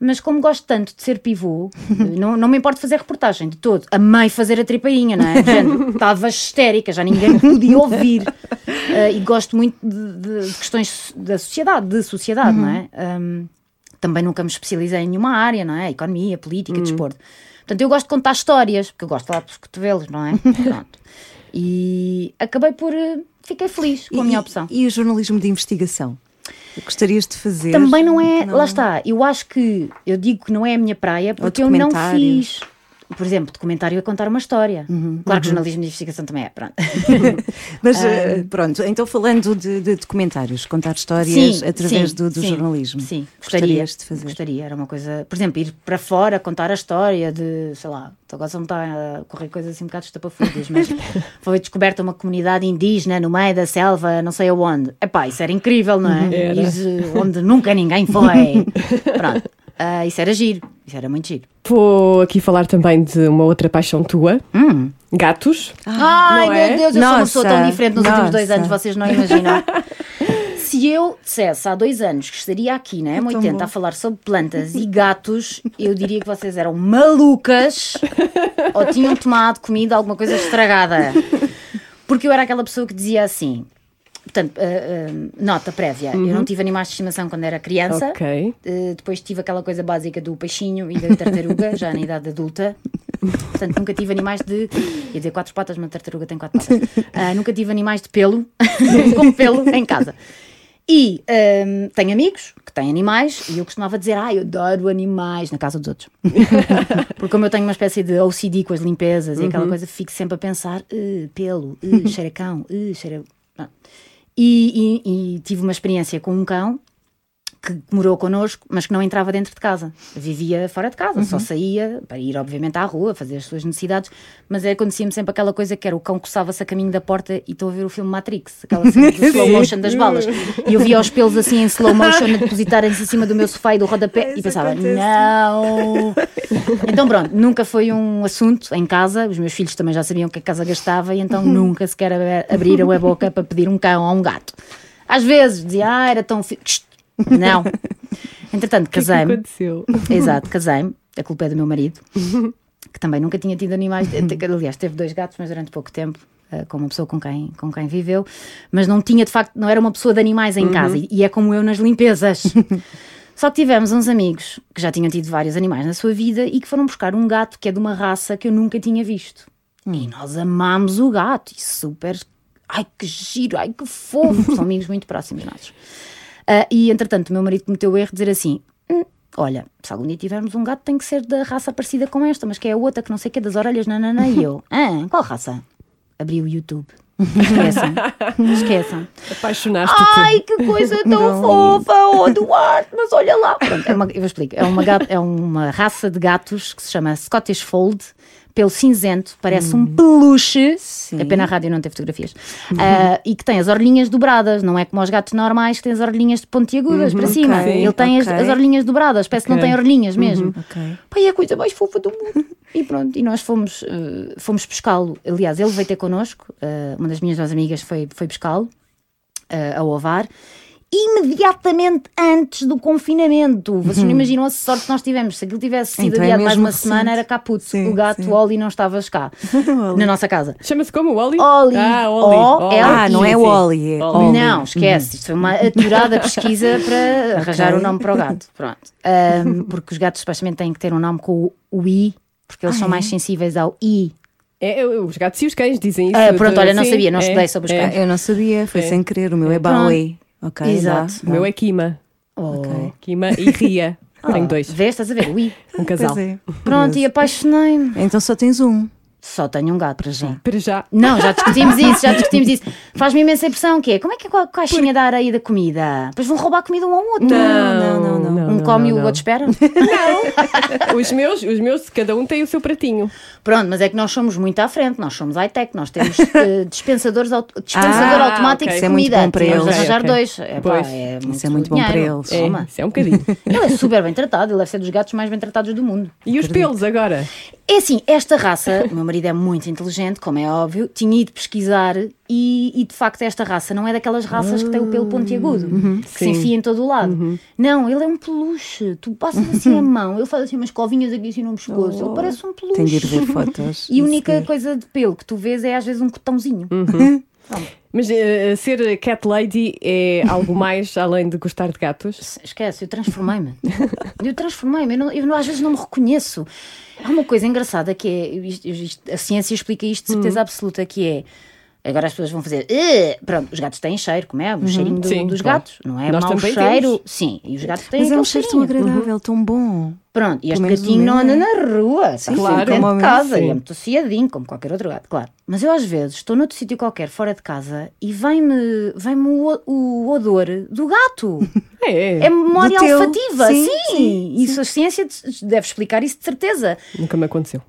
Mas como gosto tanto de ser pivô, não, não me importa fazer reportagem de todo. Amei fazer a tripainha, não é? Estava histérica, já ninguém podia ouvir. Ah, e gosto muito de, de- questões da sociedade, de sociedade, não é? Ahm, também nunca me especializei em nenhuma área, não é? Economia, política, desporto. Portanto, eu gosto de contar histórias, porque eu gosto de falar pelos cotovelos, não é? Pronto. E acabei por. eh, Fiquei feliz com a minha opção. E o jornalismo de investigação? Gostarias de fazer? Também não é. Não. Lá está. Eu acho que. Eu digo que não é a minha praia porque eu não fiz. Por exemplo, documentário é contar uma história. Uhum, Claro que jornalismo de investigação também é. Pronto. Mas eh, pronto, então falando de, de documentários, contar histórias através sim, do, do sim, jornalismo. Sim, gostaria. Gostarias de fazer? Gostaria, era uma coisa. Por exemplo, ir para fora, contar a história de, sei lá, agora só me está a correr coisas assim um bocado estapafúrdias, mas foi descoberta uma comunidade indígena no meio da selva, não sei aonde. Epá, isso era incrível, não é? Era. Ires, eh, onde nunca ninguém foi. Pronto. Ah, isso era giro, isso era muito giro. Vou aqui falar também de uma outra paixão tua: Hum. gatos. Ai, não é? meu Deus, eu sou uma pessoa tão Nossa, diferente nos últimos dois nossa. anos, vocês não imaginam. Se eu dissesse há dois anos que estaria aqui na tão M80 bom. a falar sobre plantas e gatos, eu diria que vocês eram malucas ou tinham tomado comida alguma coisa estragada. Porque eu era aquela pessoa que dizia assim. Portanto, ah, ah, nota prévia, eu não tive animais de estimação quando era criança. Ok. Uh, depois tive aquela coisa básica do peixinho e da tartaruga, já na idade adulta. Portanto, nunca tive animais de. ia dizer quatro patas, mas a tartaruga tem quatro patas. Uh, nunca tive animais de pelo, com pelo, em casa. E um, tenho amigos que têm animais e eu costumava dizer, ah, eu adoro animais na casa dos outros. Porque como eu tenho uma espécie de OCD com as limpezas e aquela coisa, fico sempre a pensar, "Eh, pelo, eh, cheira cão, eh, cheira. Pronto. E, e- e tive uma experiência com um cão que morou connosco, mas que não entrava dentro de casa. Vivia fora de casa, só saía para ir, obviamente, à rua, fazer as suas necessidades, mas é, acontecia-me sempre aquela coisa que era o cão coçava-se a caminho da porta e estou a ver o filme Matrix, aquela cena do slow motion das balas. E eu via os pelos assim em slow motion a depositarem-se em cima do meu sofá e do rodapé e pensava, não! Então pronto, nunca foi um assunto em casa, os meus filhos também já sabiam que a casa gastava e então nunca sequer ab- abriram a boca para pedir um cão ou um gato. Às vezes dizia, ah, era tão. fi- Não. Entretanto, O que é casei-me. aconteceu? Exato, casei-me. A culpa é do meu marido, que também nunca tinha tido animais. Aliás, teve dois gatos, mas durante pouco tempo, eh, com uma pessoa com quem, com quem viveu. Mas não tinha, de facto, não era uma pessoa de animais em casa. E, e é como eu nas limpezas. Só que tivemos uns amigos que já tinham tido vários animais na sua vida e que foram buscar um gato que é de uma raça que eu nunca tinha visto. E nós amámos o gato. E super. Ai que giro, ai que fofo. São amigos muito próximos nossos. Ah, e entretanto, o meu marido cometeu o erro de dizer assim: "Hum, Olha, se algum dia tivermos um gato, tem que ser da raça parecida com esta, mas que é a outra que não sei o que, das orelhas, nanana. E eu: Ah, qual raça? Abri o YouTube. Esqueçam. Esqueçam. Apaixonaste-te. Ai, que coisa tão fofa, oh Duarte, mas olha lá. Pronto, é uma, eu vou explicar. É uma, gato- é uma raça de gatos que se chama Scottish Fold, pelo cinzento, parece um peluche. É pena a rádio não ter fotografias. Ah, e que tem as orelhinhas dobradas, não é como os gatos normais que têm as orelhinhas pontiagudas para cima. ok, Ele tem as, ok. as orelhinhas dobradas, parece que não tem orelhinhas mesmo. Ok. Pai, é a coisa mais fofa do mundo. E pronto, e nós fomos, eh, fomos pescá-lo. Aliás, ele veio ter connosco, eh, uma das minhas duas amigas foi, foi pescá-lo eh, a ovar. Imediatamente antes do confinamento. Vocês não imaginam a sorte que nós tivemos. Se aquilo tivesse sido Então é adiado mais mesmo uma semana, recente. era caput. Sim, o gato sim. Oli não estavas cá, na nossa casa. Chama-se como? Oli? Oli. Ah, Oli. O-L-I. Ah, não é. Oli, é Oli. Oli. Não, esquece. Isto foi uma aturada pesquisa para arranjar o nome para o gato. Pronto. Ahm, porque os gatos supostamente têm que ter um nome com o, I, porque eles são mais sensíveis ao I. É, é, os gatos e os cães dizem isso. Ah, pronto, de- olha, não sabia, não é, estudei sobre os é. cães. Eu não sabia, foi É. sem querer. O meu é Bowie. Ok, Exato. dá, O meu dá. é Kima. Oh. Kima e Ria. Tenho dois. Vês, estás a ver? O I. Um casal. É. Pronto, e apaixonei-me. Então só tens um. Só tenho um gato para já. Para já. Não, já discutimos isso, já discutimos isso. Faz-me imensa impressão que é, como é que é com a caixinha da areia da comida? Depois vão roubar comida um ao outro. Não, não, não. Um come e o outro espera? Os meus, os meus, cada um tem o seu pratinho. Pronto, mas é que nós somos muito à frente, nós somos high-tech, nós temos eh, dispensadores auto- dispensador Ah, automático ok. de Isso é muito comida. bom para eles. arranjar Ok, ok. dois. É, pá, Pois. é Isso é muito bom para eles. É, Toma. isso é um bocadinho. Ele é super bem tratado, ele deve ser dos gatos mais bem tratados do mundo. E os pelos agora? É assim, esta raça, marido é muito inteligente, como é óbvio, tinha ido pesquisar e, e, de facto esta raça não é daquelas raças que tem o pelo pontiagudo, que se sim. enfia em todo o lado. Não, ele é um peluche. Tu passas assim a mão, ele faz assim umas covinhas aqui assim no pescoço, ele parece um peluche. Tenho de ir ver fotos. E a única Seguir. coisa de pelo que tu vês é às vezes um cotãozinho. Mas eh, ser cat lady é algo mais além de gostar de gatos? Esquece, eu transformei-me. eu transformei-me, eu, não- eu não- às vezes não me reconheço. Há uma coisa engraçada que é, isto- isto- a ciência explica isto de certeza absoluta, que é, agora as pessoas vão fazer, pronto, os gatos têm cheiro, como é? O cheirinho do- Sim, dos claro. gatos, não é Nós mau cheiro. temos. Sim, e os gatos têm Mas é um cheiro tão agradável, tão bom. Pronto, e este gatinho não anda é. na rua, está claro. o de casa sim. e é muito associadinho, como qualquer outro gato, claro. Mas eu às vezes estou noutro sítio qualquer, fora de casa, e vem-me vem o, o odor do gato. É. É memória olfativa, sim, sim. sim, Isso a ciência deve explicar isso de certeza. Nunca me aconteceu.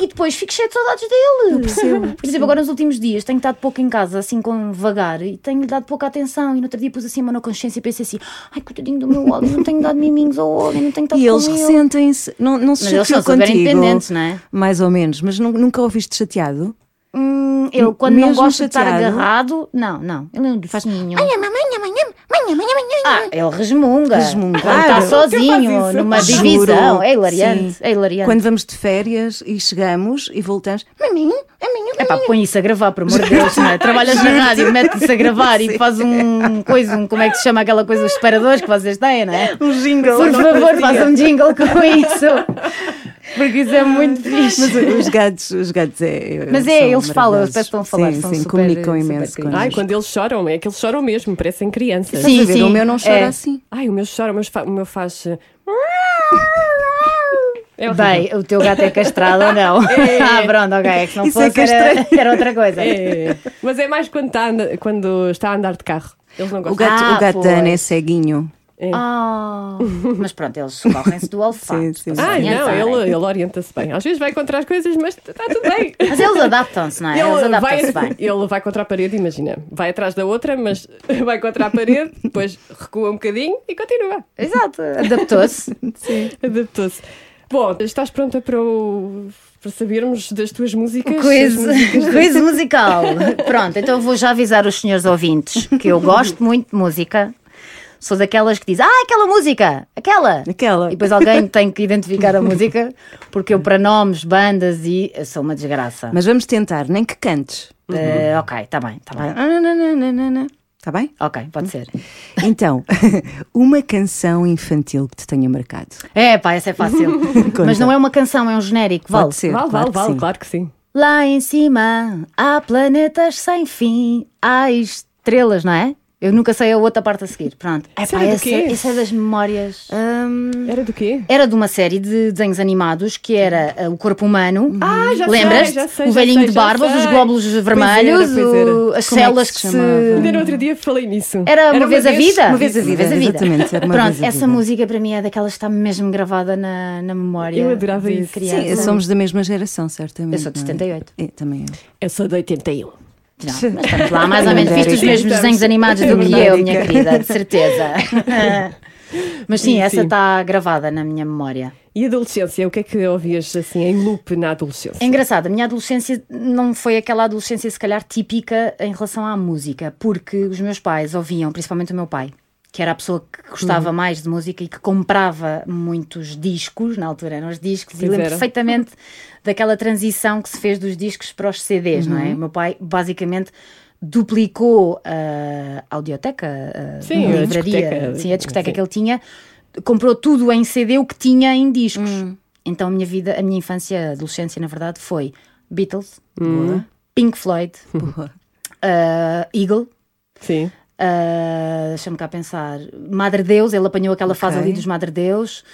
E depois fico cheio de saudades dele. percebo, Por exemplo, agora nos últimos dias tenho estado pouco em casa, assim com vagar, e tenho-lhe dado pouca atenção. E no outro dia pus assim a mão na consciência e pensei assim: ai, coitadinho do meu óleo, não tenho dado miminhos ao óleo, não tenho estado E com eles ele. Ressentem-se, não, não se Mas eles chateou são super contigo. independentes, não é? Mais ou menos, mas nu- nunca ouviste chateado? Hum, eu, quando não Mesmo gosto de estar chateado? agarrado, não, não. Ele é um docinho. Ah, Ah, ele resmunga. Resmunga. Quando está Claro. sozinho, faz numa Juro. divisão. É hilariante. Sim. É hilariante. Quando vamos de férias e chegamos e voltamos, maminho, maminho, É pá, põe isso a gravar, por amor de Deus, não é? Trabalhas na rádio, mete isso a gravar e faz um coisa, um, como é que se chama aquela coisa, os separadores que vocês têm, não é? um jingle. Por favor, faça um jingle com isso. Porque isso é muito fixe. Mas os gatos, os gatos é. Mas são é, eles falam, eles estão a falar, Sim, são sim, super- comunicam imenso com Ai, quando eles choram, é que eles choram mesmo, parecem crianças. Sim, Estás sim. O meu não chora É. assim. Ai, o meu chora, o meu, fa- o meu faz. eh, É. Bem, o teu gato é castrado ou não? ah, pronto, ok. É que não Isso é fosse, era, castrado. era outra coisa. É, mas é mais quando está, a quando está a andar de carro. Eles não O gostam. gato, Ah, o gato da. Ana é ceguinho. Ah, mas pronto, eles correm-se do olfato. Sim, sim. Ai, não, ele, ele orienta-se bem. Às vezes vai contra as coisas, mas está tudo bem. Mas eles adaptam-se, não é? Eles Ele vai, adaptam-se bem. ele vai contra a parede, imagina. Vai atrás da outra, mas vai contra a parede, depois recua um bocadinho e continua. Exato, adaptou-se. Adaptou-se. Bom, estás pronta para, o- para sabermos das tuas músicas? Quiz, As músicas quiz musical. Pronto, então vou já avisar os senhores ouvintes que eu gosto muito de música, Sou daquelas que diz, ah, aquela música, aquela. Aquela. E depois alguém tem que identificar a música, porque eu, para nomes, bandas e. eu sou uma desgraça. Mas vamos tentar, nem que cantes. Eh, ok, está bem, está bem. Está bem? Ok, pode ser. Então, uma canção infantil que te tenha marcado. É, pá, essa é fácil. Mas não é uma canção, é um genérico, vale. Pode ser. Vale, claro vale, vale, sim. claro que sim. Lá em cima há planetas sem fim, há estrelas, não é? Eu nunca sei a outra parte a seguir. Pronto. É, Isso pá, era do essa, quê? essa é das memórias. Hum, Era do quê? Era de uma série de desenhos animados que era uh, o corpo humano. Ah, já Lembras? sei, já sei, o velhinho sei, de já barba, os glóbulos vermelhos, Pois era, pois era. o- as Como é que células se que se. chamava? Ainda no outro dia falei nisso. Era uma, vez, a vida? Uma vez a vida, exatamente, era uma Pronto, vez a essa vida. música para mim é daquelas que está mesmo gravada na, na memória. Eu adorava de isso. Criança. sim, somos da mesma geração, certamente. Eu sou de não é? 78. É, também eu. Eu sou de 81. Não, mas estamos lá mais ou menos. Viste os mesmos desenhos animados do que eu, minha querida, de certeza. Mas sim, Sim, essa está gravada na minha memória. E adolescência, o que é que ouvias assim em loop na adolescência? É engraçado, a minha adolescência não foi aquela adolescência, se calhar, típica em relação à música, porque os meus pais ouviam, principalmente o meu pai, que era a pessoa que gostava Uhum. mais de música e que comprava muitos discos, na altura eram os discos, e Pois lembro era. perfeitamente daquela transição que se fez dos discos para os CDs, não é? Uhum. O meu pai basicamente duplicou a audioteca, a Sim, a livraria, discoteca. sim, a discoteca Sim. que ele tinha, comprou tudo em CD o que tinha em discos. Então a minha vida, a minha infância, a adolescência, na verdade, foi Beatles, Pink Floyd, uh, Eagle. Sim. Uh, Deixa-me cá pensar. Madre Deus, ele apanhou aquela fase Ok. ali dos Madre Deus.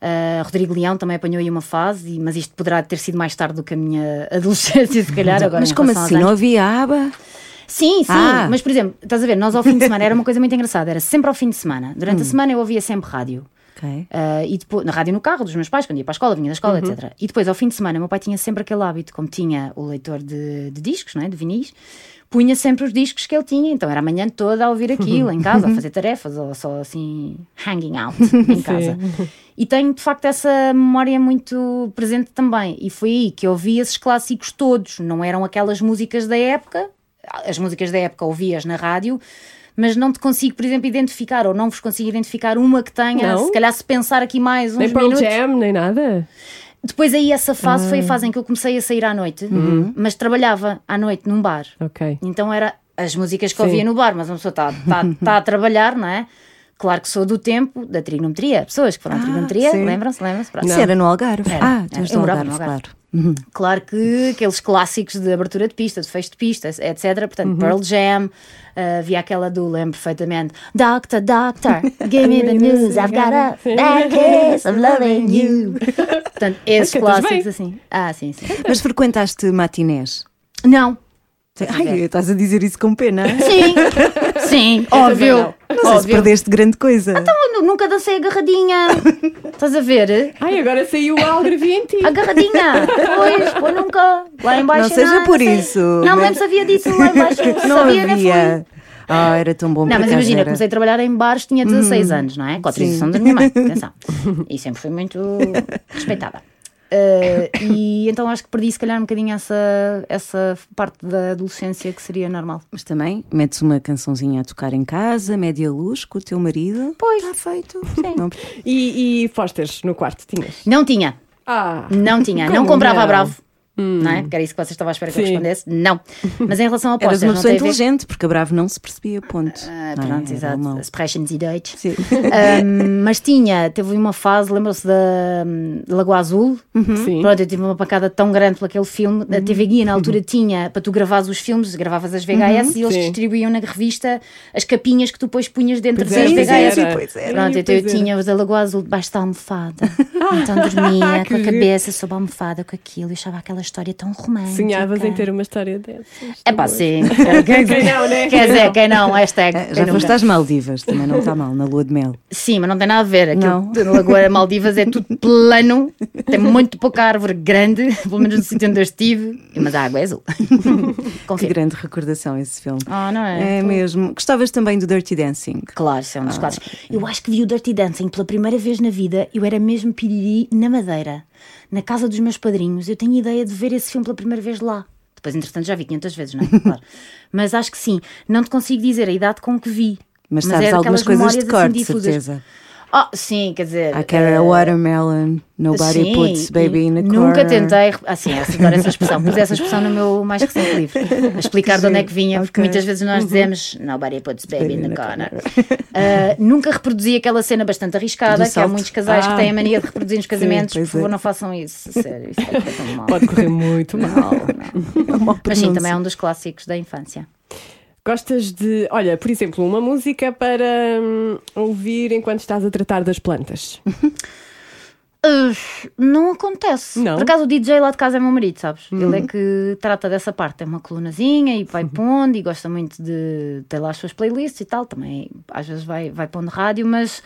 Uh, Rodrigo Leão também apanhou aí uma fase, mas isto poderá ter sido mais tarde do que a minha adolescência, se calhar. Agora, Mas como assim? Não havia aba? Sim, sim, Ah. mas por exemplo, estás a ver, nós ao fim de semana era uma coisa muito engraçada, era sempre ao fim de semana. Durante a semana eu ouvia sempre rádio. Ok. Uh, e depois, na rádio no carro dos meus pais, quando ia para a escola, vinha da escola, etc. E depois, ao fim de semana, meu pai tinha sempre aquele hábito, como tinha o leitor de, de discos, não é? de vinis, punha sempre os discos que ele tinha. Então era a manhã toda a ouvir aquilo em casa, a fazer tarefas, ou só assim, hanging out em casa. E tenho de facto essa memória muito presente também. E foi aí que eu ouvi esses clássicos todos. Não eram aquelas músicas da época, as músicas da época ouvias na rádio. Mas não te consigo, por exemplo, identificar, ou não vos consigo identificar uma que tenha, Não? se calhar se pensar aqui mais uns Nem Pearl minutos. Jam, nem nada. Depois aí essa fase Ah. foi a fase em que eu comecei a sair à noite, Uhum. mas trabalhava à noite num bar. Ok. Então era as músicas que Sim. ouvia no bar, mas uma pessoa está tá, tá a trabalhar, não é? Claro que sou do tempo da trigonometria. Pessoas que foram à trigonometria, sim. lembram-se? Lembram-se? Isso era no Algarve. Era. Ah, Era. Eu morava Algarve, no Algarve. claro. Uhum. Claro que aqueles clássicos de abertura de pista, de fecho de pista, etc. Portanto, Uhum. Pearl Jam, ah, havia aquela do, lembro perfeitamente, Doctor, Doctor, give me the news, I've got a bad case of loving you. Portanto, esses clássicos assim. Ah, sim, sim. Mas frequentaste matinés? Não. Ai, estás a dizer isso com pena. Sim, sim, óbvio. Não sei se óbvio. perdeste grande coisa. Eu nunca dancei agarradinha. Estás a ver? Ai, agora saiu o Algarve em ti. Agarradinha. Pois, pô, nunca. Lá em baixo Não seja não, por sei. isso, Não mas- me lembro se havia disso lá em baixo. Não sabia, nem fui. havia. Ah, era tão bom Não, por mas acaso imagina, era. comecei a trabalhar em bares, tinha 16 anos, não é? Com a autorização da minha mãe, atenção. E sempre fui muito respeitada. Uh, e então acho que perdi se calhar um bocadinho essa, essa parte da adolescência que seria normal. Mas também metes uma cançãozinha a tocar em casa, média luz, com o teu marido. Pois. Está feito. Sim. Não- E, e Fosters no quarto, tinhas? Não tinha, Ah, não tinha, não comprava não? a Bravo. Não é? Que era isso que vocês estavam à espera que eu Sim. respondesse? Não. Mas em relação a Eras apostas, uma não pessoa inteligente, porque a Bravo não se percebia, ponto. Ah, Não é? pronto, exato. Sprechen Sie Deutsch. Sim. Um, mas tinha, teve uma fase, lembram-se da hum, Lagoa Azul? sim. Pronto, eu tive uma pancada tão grande por aquele filme. A TV Guia na altura tinha, para tu gravares os filmes, gravavas as VHS e eles Sim. distribuíam na revista as capinhas que tu depois punhas dentro Pois das VHS. era. Pois era. Pronto, então eu tinha os da Lagoa Azul debaixo da almofada. Então dormia Que com a cabeça sob a almofada com aquilo e achava aquela história tão romântica. Sonhavas em ter uma história dessas. É pá, sim. Quem não, né? Quer dizer, quem não, hashtag. Ah, quem Já foste às Maldivas, também não está mal, na lua de mel. Sim, mas não tem nada a ver. Aquilo Não. de Lagoa Maldivas é tudo plano, tem muito pouca árvore grande, pelo menos no sítio onde eu estive, mas a água é azul. Que Confio. grande recordação esse filme. Ah, não é? É mesmo. Gostavas também do Dirty Dancing? Claro, isso é um dos clássicos. Eu acho que vi o Dirty Dancing pela primeira vez na vida. Eu era mesmo piriri na Madeira, na casa dos meus padrinhos. Eu tenho ideia de ver esse filme pela primeira vez lá. Depois, entretanto, já vi 500 vezes, não é? Claro. Mas acho que sim. Não te consigo dizer a idade com que vi. Mas, Mas sabes algumas coisas de cor, assim, de certeza. Oh, sim, quer dizer. I carry a eh, watermelon, nobody sim, puts baby in a Nunca corner. tentei. Ah, sim, essa- adoro essa expressão. Pus essa expressão no meu mais recente livro. A explicar de onde é que vinha, porque Ok. muitas vezes nós dizemos Nobody puts baby in the corner. Ah, nunca reproduzi aquela cena bastante arriscada, que há salto. muitos casais que Ah. têm a mania de reproduzir nos casamentos. pois Por favor, é. não façam isso. Sério, isso é tão mal. Pode correr muito mal. Não, não. É Mas sim, também é um dos clássicos da infância. Gostas de, olha, por exemplo, uma música para hum, ouvir enquanto estás a tratar das plantas? Uh, não acontece. Não? Por acaso o DJ lá de casa é meu marido, sabes? Ele é que trata dessa parte. Tem uma colunazinha e vai pondo e gosta muito de ter lá as suas playlists e tal. Também às vezes vai, vai pondo rádio, mas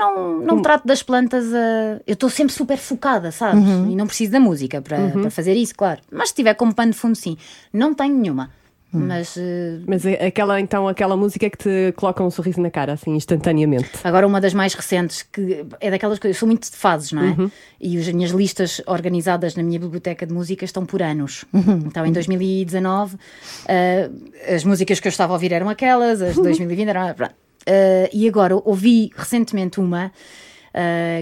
não, não trato das plantas. a- Eu estou sempre super focada, sabes? E não preciso da música para, para fazer isso, claro. Mas se tiver como pano de fundo, sim. Não tenho nenhuma. Mas eh, Mas é aquela, então, aquela música que te coloca um sorriso na cara, assim, instantaneamente. Agora, uma das mais recentes, que é daquelas coisas, eu sou muito de fases, não é? E as minhas listas organizadas na minha biblioteca de música estão por anos. Então, em 2019, eh, as músicas que eu estava a ouvir eram aquelas, as de 2020 eram. pronto. Eh, e agora ouvi recentemente uma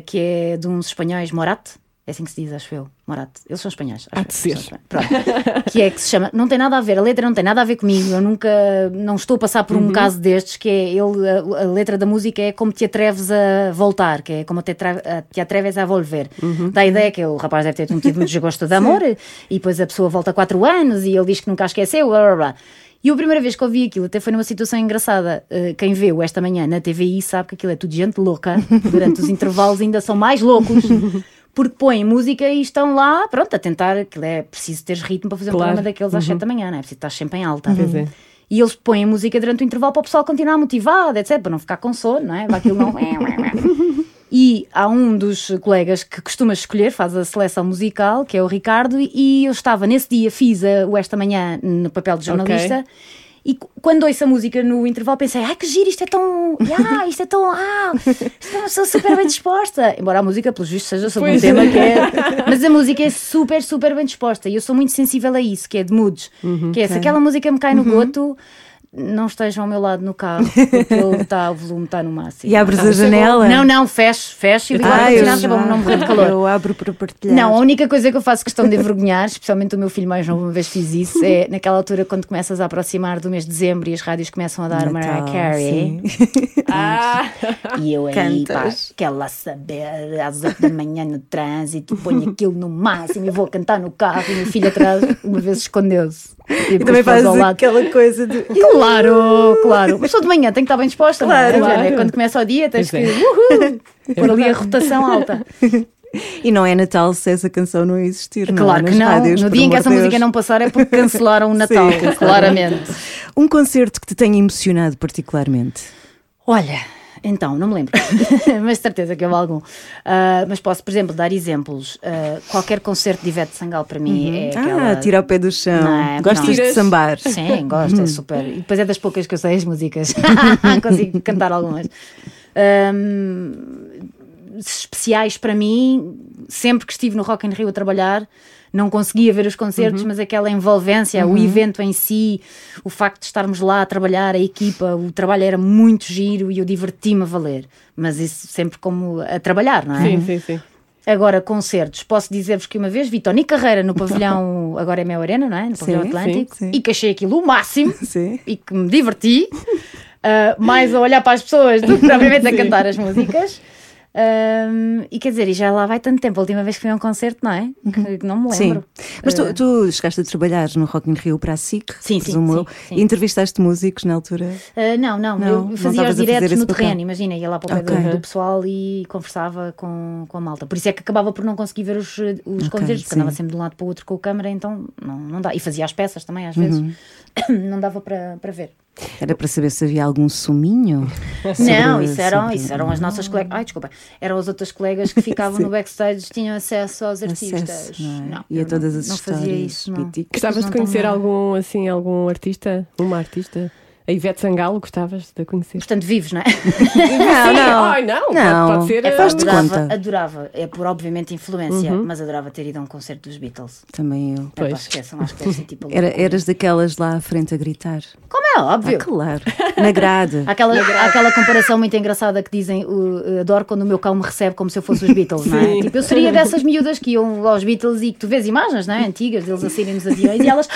que é de uns espanhóis, Morat. É assim que se diz, acho eu. Morat. Eles são espanhóis. Há de ser. Pronto. que é que se chama. Não tem nada a ver, a letra não tem nada a ver comigo. Eu nunca. Não estou a passar por um caso destes, que é ele. A, a letra da música é como te atreves a voltar, que é como te, te atreves a volver. Dá a ideia que o rapaz deve ter tido um desgosto de amor e depois a pessoa volta quatro anos e ele diz que nunca a esqueceu, blá blá blá. E a primeira vez que ouvi aquilo, até foi numa situação engraçada. Uh, quem viu esta manhã na TVI sabe que aquilo é tudo gente louca. Durante os intervalos ainda são mais loucos. Porque põem música e estão lá, pronto, a tentar. Aquilo é preciso teres ritmo para fazer um Claro. programa daqueles às 7 da manhã, não é? Preciso estar sempre em alta. Pois é. E eles põem música durante o intervalo para o pessoal continuar motivado, etc. Para não ficar com sono, não é? Para aquilo não. E há um dos colegas que costuma escolher, faz a seleção musical, que é o Ricardo, e eu estava nesse dia, fiz a, o Esta Manhã no papel de jornalista. E quando ouço a música no intervalo pensei, ai que giro, isto é tão. Ah, isto é tão. Ah, isto é uma pessoa super bem disposta. Embora a música, pelos vistos, seja sobre Pois um tema é. que é. Mas a música é super, super bem disposta. E eu sou muito sensível a isso, que é de moods. Uhum. que é, se aquela música me cai no goto, não estejam ao meu lado no carro, porque ele está, o volume está no máximo. E abres a bom. janela. Não, não, fecho, fecho e ligo Ah, eu, é para não morrer de calor. eu abro para partilhar. Não, a única coisa que eu faço questão de envergonhar, especialmente o meu filho mais novo, uma vez fiz isso, é naquela altura quando começas a aproximar do mês de dezembro e as rádios começam a dar Mariah Natal, Carey. sim. Ah! E eu aí, pá, Cantas. quero lá saber, às 8 da manhã no trânsito, ponho aquilo no máximo e vou cantar no carro. E o meu filho atrás, uma vez escondeu-se. E E também fazes lado. aquela coisa de. Claro, claro. Mas só de manhã tem que estar bem disposta, Claro, não é? claro. Quando começa o dia, tens Pois que é. uhul, pôr ali a rotação alta. E não é Natal se essa canção não existir. não é? Claro que Nas não. rádios, no dia em que essa de música Deus. não passar é porque cancelaram o Natal, Sim, claramente. Um concerto que te tenha emocionado particularmente. Olha, então, não me lembro, mas de certeza que houve algum. Ah, mas posso, por exemplo, dar exemplos. Ah, qualquer concerto de Ivete Sangal para mim é aquela... Ah, tira o pé do chão. Não é? Gostas Não. de sambar? Sim, gosto, é super. E depois é das poucas que eu sei as músicas. Consigo cantar algumas. Ahm, especiais para mim, sempre que estive no Rock in Rio a trabalhar, não conseguia ver os concertos, mas aquela envolvência, o evento em si, o facto de estarmos lá a trabalhar, a equipa, o trabalho era muito giro e eu diverti-me a valer. Mas isso sempre como a trabalhar, não é? Sim, sim, sim. Agora, concertos. Posso dizer-vos que uma vez vi Tony Carreira no pavilhão, agora é Mel Arena, não é? No pavilhão Sim, Atlântico, sim, sim. e que achei aquilo o máximo e que me diverti, ah, mais a olhar para as pessoas do que propriamente a cantar as músicas. Ahm, e quer dizer, e já lá vai tanto tempo, a última vez que fui a um concerto, não é? Que, que não me Sim. lembro. Mas tu, Ah, tu chegaste a trabalhar no Rock in Rio para a SIC, Sim, sim, presumo sim, sim. e entrevistaste músicos na altura. ah, não, não, Não, eu não fazia estavas os diretos no papel. terreno, imagina, ia lá para o pé do- Ok. do, pessoal e conversava com, com a malta. Por isso é que acabava por não conseguir ver os, os Ok, concertos, porque sim. andava sempre de um lado para o outro com a câmara, então não, não dá. E fazia as peças também, às vezes, Uhum. não dava para, para ver. Era para saber se havia algum suminho. Não, isso eram, sobre- isso eram as nossas colegas. Ai, desculpa. Eram as outras colegas que ficavam no backstage, tinham acesso aos artistas. Acesso, não é? e eu a todas não, as não histórias. fazia isso, não. míticas. Gostavas Não de conhecer algum, assim, algum artista? Uma artista? A Ivete Sangalo, gostavas de conhecer? Portanto, vivos, não é? Não, não. Ai, não, Não. Pode, pode ser. É eh, faz adorava, conta. adorava. É por, obviamente, influência, mas adorava ter ido a um concerto dos Beatles. Também eu. É, Pois. pá, esqueçam, acho que deve ser tipo. Era, eras daquelas lá à frente a gritar. Como é óbvio. Ah, claro. Na grade. Há aquela, aquela comparação muito engraçada que dizem uh, adoro quando o meu cão me recebe como se eu fosse os Beatles, não é? Sim. Tipo, eu seria dessas miúdas que iam aos Beatles e que tu vês imagens, não é? Antigas, deles a saírem nos aviões e elas.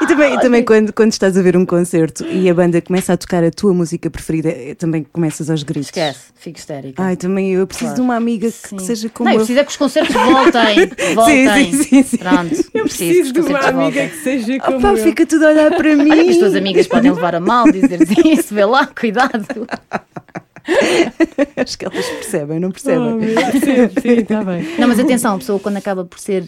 E também, e também quando, quando estás a ver um concerto e a banda começa a tocar a tua música preferida, eh, também começas aos gritos. Esquece, fico histérica. Ai, também eu preciso Claro. de uma amiga que, Sim. que seja como Não, eu preciso é que os concertos voltem. voltem. sim, sim, sim. Pronto, Eu preciso que de uma amiga voltem. que seja como Opa, eu. fica tudo a olhar para mim. As tuas amigas podem levar a mal, dizer isso, vê lá, cuidado. Acho que elas percebem, não Oh, percebem? Deus, sim, sim, está bem. Não, mas atenção, a pessoa quando acaba por ser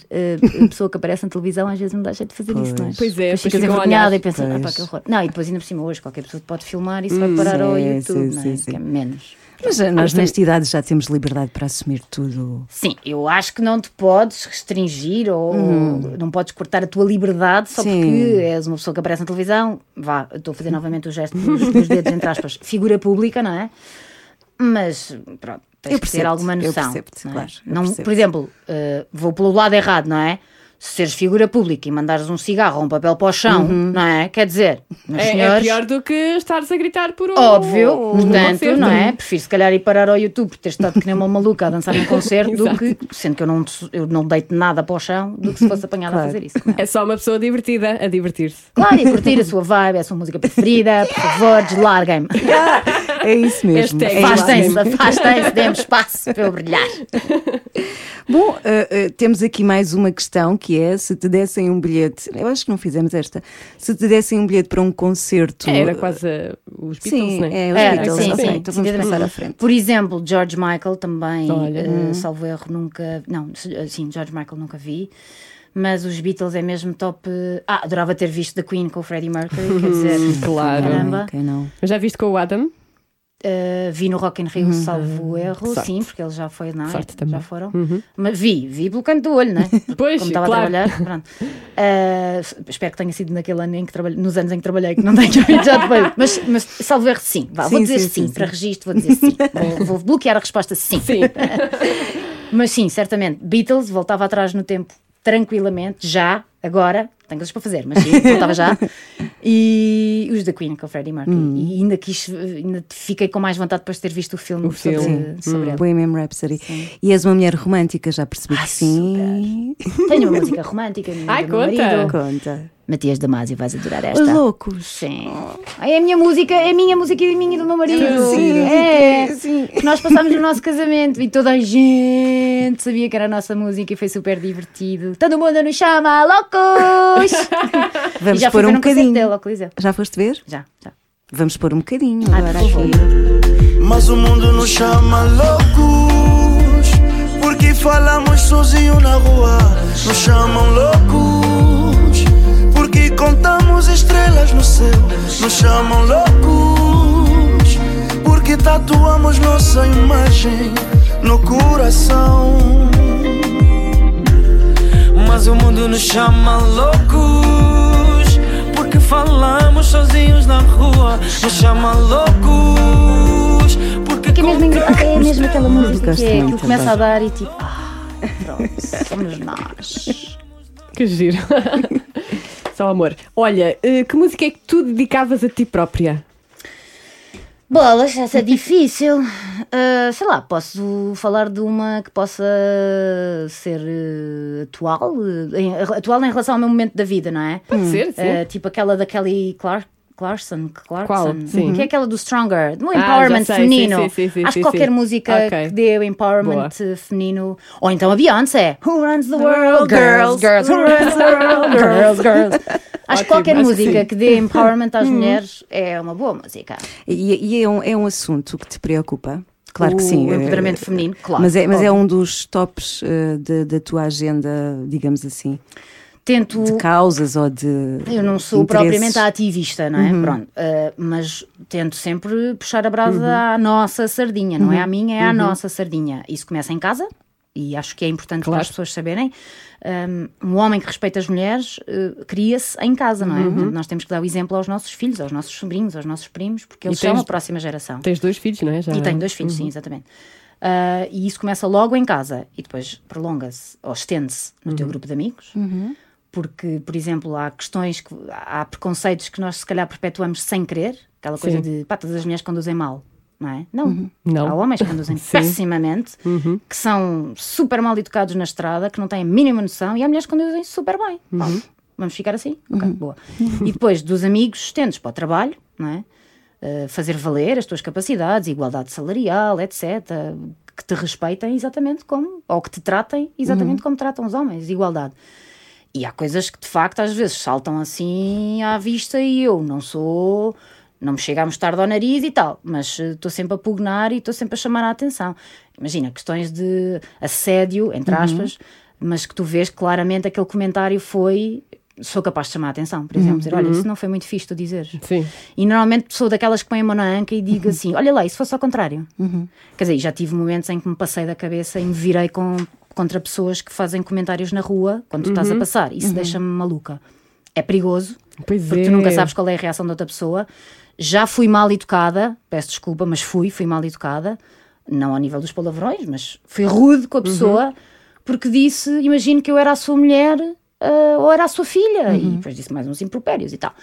a pessoa que aparece na televisão, às vezes não dá jeito de fazer isso, não é? Pois é, depois depois ficas ficam a envergonhada e pensas, ah, pá, Pois. que horror. Não, e depois ainda por cima hoje qualquer pessoa pode filmar e isso vai parar ao sim, YouTube, sim, não é? que é sim. menos. Mas eh, nós nesta idade já temos liberdade para assumir tudo. Sim, eu acho que não te podes restringir ou não podes cortar a tua liberdade só. Sim. porque és uma pessoa que aparece na televisão. Vá, eu estou a fazer novamente o gesto dos, dos dedos, entre aspas, figura pública, não é? Mas, pronto, tens Eu que ter alguma eu noção. percebo-te, não é? claro, eu Não, percebo-te. por exemplo, eh, vou pelo lado errado, não é? Se seres figura pública e mandares um cigarro ou um papel para o chão, Uhum. não é? Quer dizer, É, é senhores. pior do que estares a gritar por um. Óbvio, um portanto, concerto. não é? Prefiro se calhar ir parar ao YouTube por ter estado que nem uma maluca a dançar num concerto do que, sendo que eu não, eu não deito nada para o chão, do que se fosse apanhada Claro. a fazer isso. é É só uma pessoa divertida a divertir-se. Claro, e curtir a sua vibe, a sua música preferida, por favor, deslarguem-me. É isso mesmo. É Afastem-se, afastem-se, dê-me espaço para eu brilhar. Bom, eh, eh, temos aqui mais uma questão que é: se te dessem um bilhete, eu acho que não fizemos esta, se te dessem um bilhete para um concerto. É, Era quase uh, os Beatles, Sim, né? é, os Era, Beatles. sim, ok, sim, então vamos sim. passar à frente. Por exemplo, George Michael também, Olha. eh, salvo erro, nunca. Não, sim, George Michael nunca vi. Mas os Beatles é mesmo top. Ah, adorava ter visto The Queen com o Freddie Mercury, quer dizer, claro. caramba. Quem não? Mas Já viste com o Adam? Uh, vi no Rock in Rio, salvo erro, Sorte. sim, porque ele já foi na Sorte também. já foram. Mas vi, vi pelo canto do olho, né? Pois, Como estava claro. a trabalhar. Pronto. Uh, espero que tenha sido naquele ano em que trabalhei, nos anos em que trabalhei, que não tenho já depois. Mas, mas salvo erro, sim. Vá, vou Sim, dizer sim, sim, sim, para registro, vou dizer sim. Vou, vou bloquear a resposta sim. Sim. Mas sim, certamente. Beatles, voltava atrás no tempo tranquilamente, já, agora, tenho coisas para fazer, mas sim, voltava já. E os da Queen com o Freddie Mercury. Hum. E ainda quis, ainda fiquei com mais vontade depois de ter visto o filme, O sobre, filme. sobre ele. Bohemian Rhapsody. E és uma mulher romântica, já percebi que sim. Tenho uma música romântica, minha Ai, conta. marido. Conta. Matias Damasio, vais adorar Os esta. loucos. Sim. É a minha música, é a minha música e minha e do meu marido. Sim, é. sim. Nós passámos no nosso casamento e toda a gente sabia que era a nossa música e foi super divertido. Todo mundo nos chama loucos! Vamos já pôr um um bocadinho. dele. Já foste ver? Já, já. Vamos pôr um bocadinho Ai, agora aqui. Mas o mundo nos chama loucos Porque falamos sozinho na rua Nos chamam loucos contamos estrelas no céu Nos chamam loucos Porque tatuamos nossa imagem no coração Mas o mundo nos chama loucos Porque falamos sozinhos na rua Nos chama loucos Porque Que é mesmo, é mesmo aquela música que é, muito que começa a dar e tipo, ah, pronto, somos nós. Que giro. Só amor. Olha, eh, que música é que tu dedicavas a ti própria? Bolas, essa é difícil. Ah, sei lá, posso falar de uma que possa ser eh, atual, eh, em- atual em relação ao meu momento da vida, não é? Pode ser, sim. Tipo aquela da Kelly Clark. Clarkson, Clarkson Qual? Sim. que é aquela do Stronger, do Ah, empowerment já sei, feminino. sim, sim, sim, Acho sim, que qualquer sim. música Ok. que dê o empowerment eh, feminino, ou então a Beyoncé, Who Runs the World? Girls, girls, Who Runs the World? Girls, girls. Acho que qualquer acho que música sim. que dê empowerment às mulheres é uma boa música. E, e é, um, é um assunto que te preocupa? Claro que O sim. empoderamento eh, feminino, claro. Mas é, mas é um dos tops eh, da- da tua agenda, digamos assim, Tento. de causas ou de. Eu não sou interesses. propriamente a ativista, não é? Pronto. uh, mas tento sempre puxar a brasa à nossa sardinha, não é à minha, é à nossa sardinha. Isso começa em casa e acho que é importante para Claro. as pessoas saberem. Um, homem que respeita as mulheres uh, cria-se em casa, não é? Portanto, Nós temos que dar o exemplo aos nossos filhos, aos nossos sobrinhos, aos nossos primos, porque eles tens- são a próxima geração. Tens dois filhos, não é? Já... E tenho dois filhos, sim, exatamente. Ah, e isso começa logo em casa e depois prolonga-se ou estende-se no teu grupo de amigos, porque, por exemplo, há questões, que, há preconceitos que nós se calhar perpetuamos sem querer, aquela coisa Sim. de pá, todas as mulheres conduzem mal, não é? Não. Não. Há homens que conduzem Sim. pessimamente, que são super mal educados na estrada, que não têm a mínima noção, e há mulheres que conduzem super bem. Bom, vamos ficar assim? Ok, boa. E depois dos amigos, estendes para o trabalho, não é? Uh, fazer valer as tuas capacidades, igualdade salarial, etc. Que te respeitem exatamente como, ou que te tratem exatamente como tratam os homens, igualdade. E há coisas que de facto às vezes saltam assim à vista e eu não sou. Não me chega a mostrar ao nariz e tal, mas eh, estou sempre a pugnar e estou sempre a chamar a atenção. Imagina, questões de assédio, entre aspas, mas que tu vês claramente aquele comentário foi. Sou capaz de chamar a atenção, por exemplo, dizer: Olha, isso não foi muito fixe tu dizeres. Sim. E normalmente sou daquelas que põem a mão na anca e digo assim: olha lá, se fosse ao contrário? Quer dizer, já tive momentos em que me passei da cabeça e me virei com, contra pessoas que fazem comentários na rua quando tu estás a passar. Isso deixa-me maluca. É perigoso, Pois porque é. tu nunca sabes qual é a reação da outra pessoa. Já fui mal educada, peço desculpa, mas fui, fui mal educada. Não ao nível dos palavrões, mas fui rude com a pessoa porque disse: imagino que eu era a sua mulher ah, ou era a sua filha. E depois disse mais uns impropérios e tal.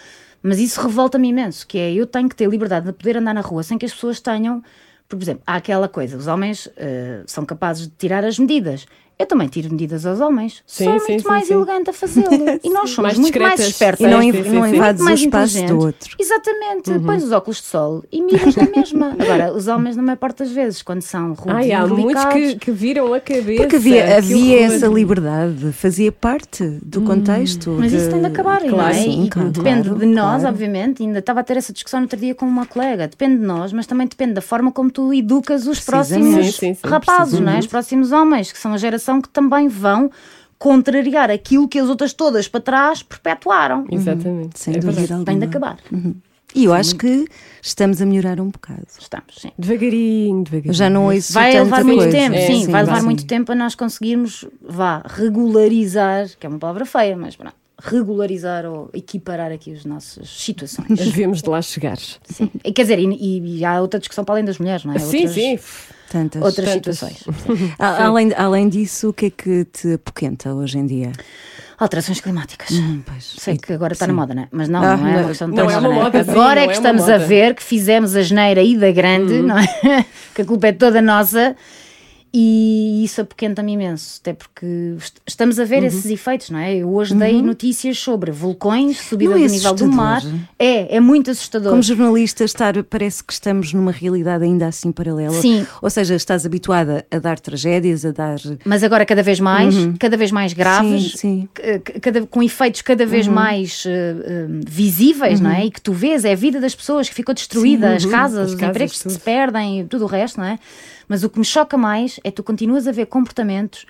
Mas isso revolta-me imenso, que é eu tenho que ter liberdade de poder andar na rua sem que as pessoas tenham. Por exemplo, há aquela coisa, os homens ah, são capazes de tirar as medidas. Eu também tiro medidas aos homens. Sim, Sou sim, muito sim, mais sim. elegante a fazê-lo. E nós somos Mais muito mais espertas. E não, inv- sim, não sim. invades o mais espaço do outro. Exatamente, Uhum. pões os óculos de sol e miras na mesma. Agora, os homens, na maior parte das vezes, quando são rudes Ai, e há muitos que, que viram a cabeça. Porque havia, havia essa liberdade, fazia parte do contexto. Mas isso de- tem de acabar, não Claro, é? sim, E claro, depende claro, de nós, claro. obviamente. Ainda estava a ter essa discussão no outro dia com uma colega. Depende de nós, mas também depende da forma como tu educas os próximos rapazes, não é? Os próximos homens, que são a geração que também vão contrariar aquilo que as outras todas para trás perpetuaram. Exatamente. Sem é dúvida alguma. Tem de acabar. E eu acho que estamos a melhorar um bocado. Estamos, sim. Devagarinho, devagarinho. Eu já não ouço Vai levar muito coisa. tempo, É, sim, sim, vai levar vai. muito tempo a nós conseguirmos, vá, regularizar, que é uma palavra feia, mas pronto, regularizar ou equiparar aqui as nossas situações. Devemos de lá chegar. Sim. E, quer dizer, e, e há outra discussão para além das mulheres, não é? Sim, outras, sim. Tantas. Outras Tantas. situações. A- Além, além disso, o que é que te apoquenta hoje em dia? Alterações climáticas. Pois, Sei que agora está sim. na moda, não é? Mas não, Ah, não é não, uma questão de não estar é uma moda, sim, Agora não é que é estamos a moda. ver que fizemos a geneira e da grande, não é? que a culpa é toda nossa. E isso apoquenta-me imenso, até porque est- estamos a Uhum. ver esses efeitos, não é? Eu hoje dei notícias sobre vulcões, subida Não é do nível do mar. É, é muito assustador. Como jornalista, estar, parece que estamos numa realidade ainda assim paralela. Sim. Ou seja, estás habituada a dar tragédias, a dar. Mas agora cada vez mais, cada vez mais graves, Uhum. Sim, sim. cada- com efeitos cada vez Uhum. mais eh, visíveis, não é? E que tu vês, é a vida das pessoas que ficou destruída, Sim, as uhum. casas, As os casas, empregos que tudo. se perdem e tudo o resto, não é? Mas o que me choca mais é que tu continuas a ver comportamentos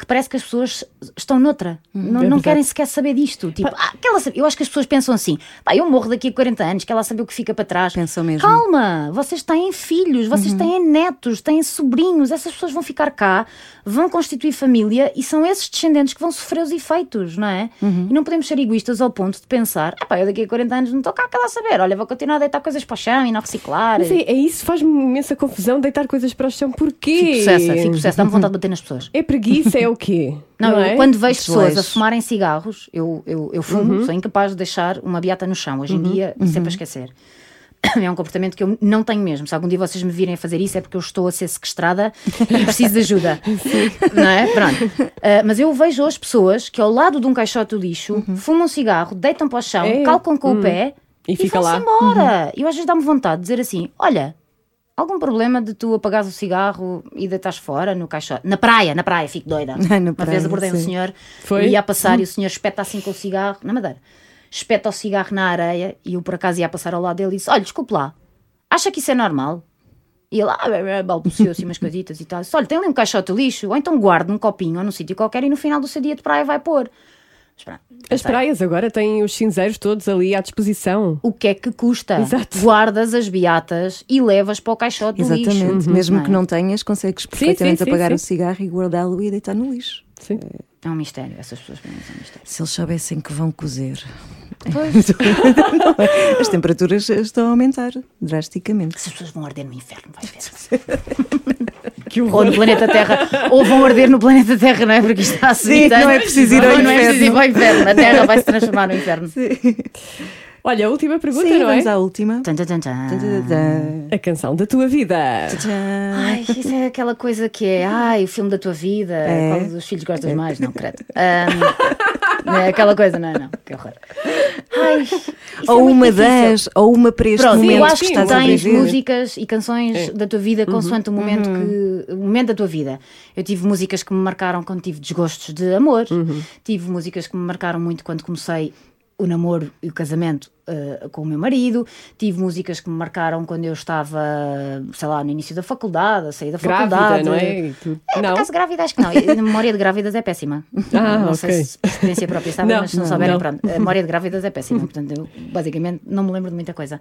que parece que as pessoas estão noutra, não, É não querem sequer saber disto. Tipo, ah, que ela sabe- eu acho que as pessoas pensam assim: pá, eu morro daqui a 40 anos, que ela sabe o que fica para trás. Pensam mesmo. Calma, vocês têm filhos, vocês têm netos, têm sobrinhos, essas pessoas vão ficar cá, vão constituir família e são esses descendentes que vão sofrer os efeitos, não é? E não podemos ser egoístas ao ponto de pensar: ah, pá, eu daqui a 40 anos não estou cá, quer lá saber, olha, vou continuar a deitar coisas para o chão e não reciclar. Mas é, é isso, faz-me imensa confusão deitar coisas para o chão. Porquê? Fico possessa, fico possessa, dá-me vontade de bater nas pessoas. É preguiça, é o quê? Não, é? eu, quando vejo pessoas a Desleixo. fumarem cigarros, eu, eu, eu fumo, sou incapaz de deixar uma beata no chão. Hoje em dia, sempre a esquecer. É um comportamento que eu não tenho mesmo. Se algum dia vocês me virem a fazer isso, é porque eu estou a ser sequestrada e preciso de ajuda. não é? Pronto. Ah, mas eu vejo hoje pessoas que, ao lado de um caixote de lixo, fumam um cigarro, deitam para o chão, É. calcam com o pé E fica vão-se lá. embora. E eu às vezes dá-me vontade de dizer assim: olha. Algum problema de tu apagares o cigarro e deitares fora no caixote? Na praia, na praia, fico doida. Na Uma praia, vez abordei um sim. senhor, Foi? ia a passar e o senhor espeta assim com o cigarro, na madeira, espeta o cigarro na areia e eu por acaso ia a passar ao lado dele e disse: Olha, desculpe lá, acha que isso é normal? E ele, ah, balbuciou assim umas coisitas e tal. Disse, Olha, tem ali um caixote de lixo, ou então guarde num copinho ou num sítio qualquer e no final do seu dia de praia vai pôr. Pronto, As praias agora têm os cinzeiros todos ali à disposição. O que é que custa? Exato. Guardas as beatas e levas para o caixote do lixo. Exatamente. Mesmo Não que é? não tenhas, consegues perfeitamente sim, sim, apagar sim. o cigarro e guardá-lo e deitar no lixo. Sim. É um mistério, essas pessoas para mim são um mistério. Se eles soubessem que vão cozer. Pois, As temperaturas estão a aumentar drasticamente. essas pessoas vão arder no inferno, vais ver. Que Ou no planeta Terra. Ou vão arder no planeta Terra, não é? Porque isto está a subir Sim, não é preciso ir ao Não é preciso ir inferno. ao inferno. A Terra vai se transformar no inferno. Olha, a última pergunta, Sim, não é? vamos à última. Tum, tum, tum, tum. A canção da tua vida. Ai, isso é aquela coisa que é, ai, o filme da tua vida, É. qual dos filhos gostas mais? Não, credo. Ahm, não é aquela coisa, não, não, que horror. Ai, é Ou muito uma das, ou uma para este Pronto, momento eu acho que que tens músicas e canções da tua vida consoante o momento, que, o momento da tua vida. Eu tive músicas que me marcaram quando tive desgostos de amor, tive músicas que me marcaram muito quando comecei o namoro e o casamento eh, com o meu marido, tive músicas que me marcaram quando eu estava, sei lá, no início da faculdade, a sair da Grávida, faculdade. não é? Tu- É, por Não. acaso grávida acho que não. A memória de grávidas é péssima. Ah, não ok. sei se por experiência própria sabem, Não, mas se não não, souberem, não. pronto. A memória de grávidas é péssima. Portanto, eu basicamente não me lembro de muita coisa.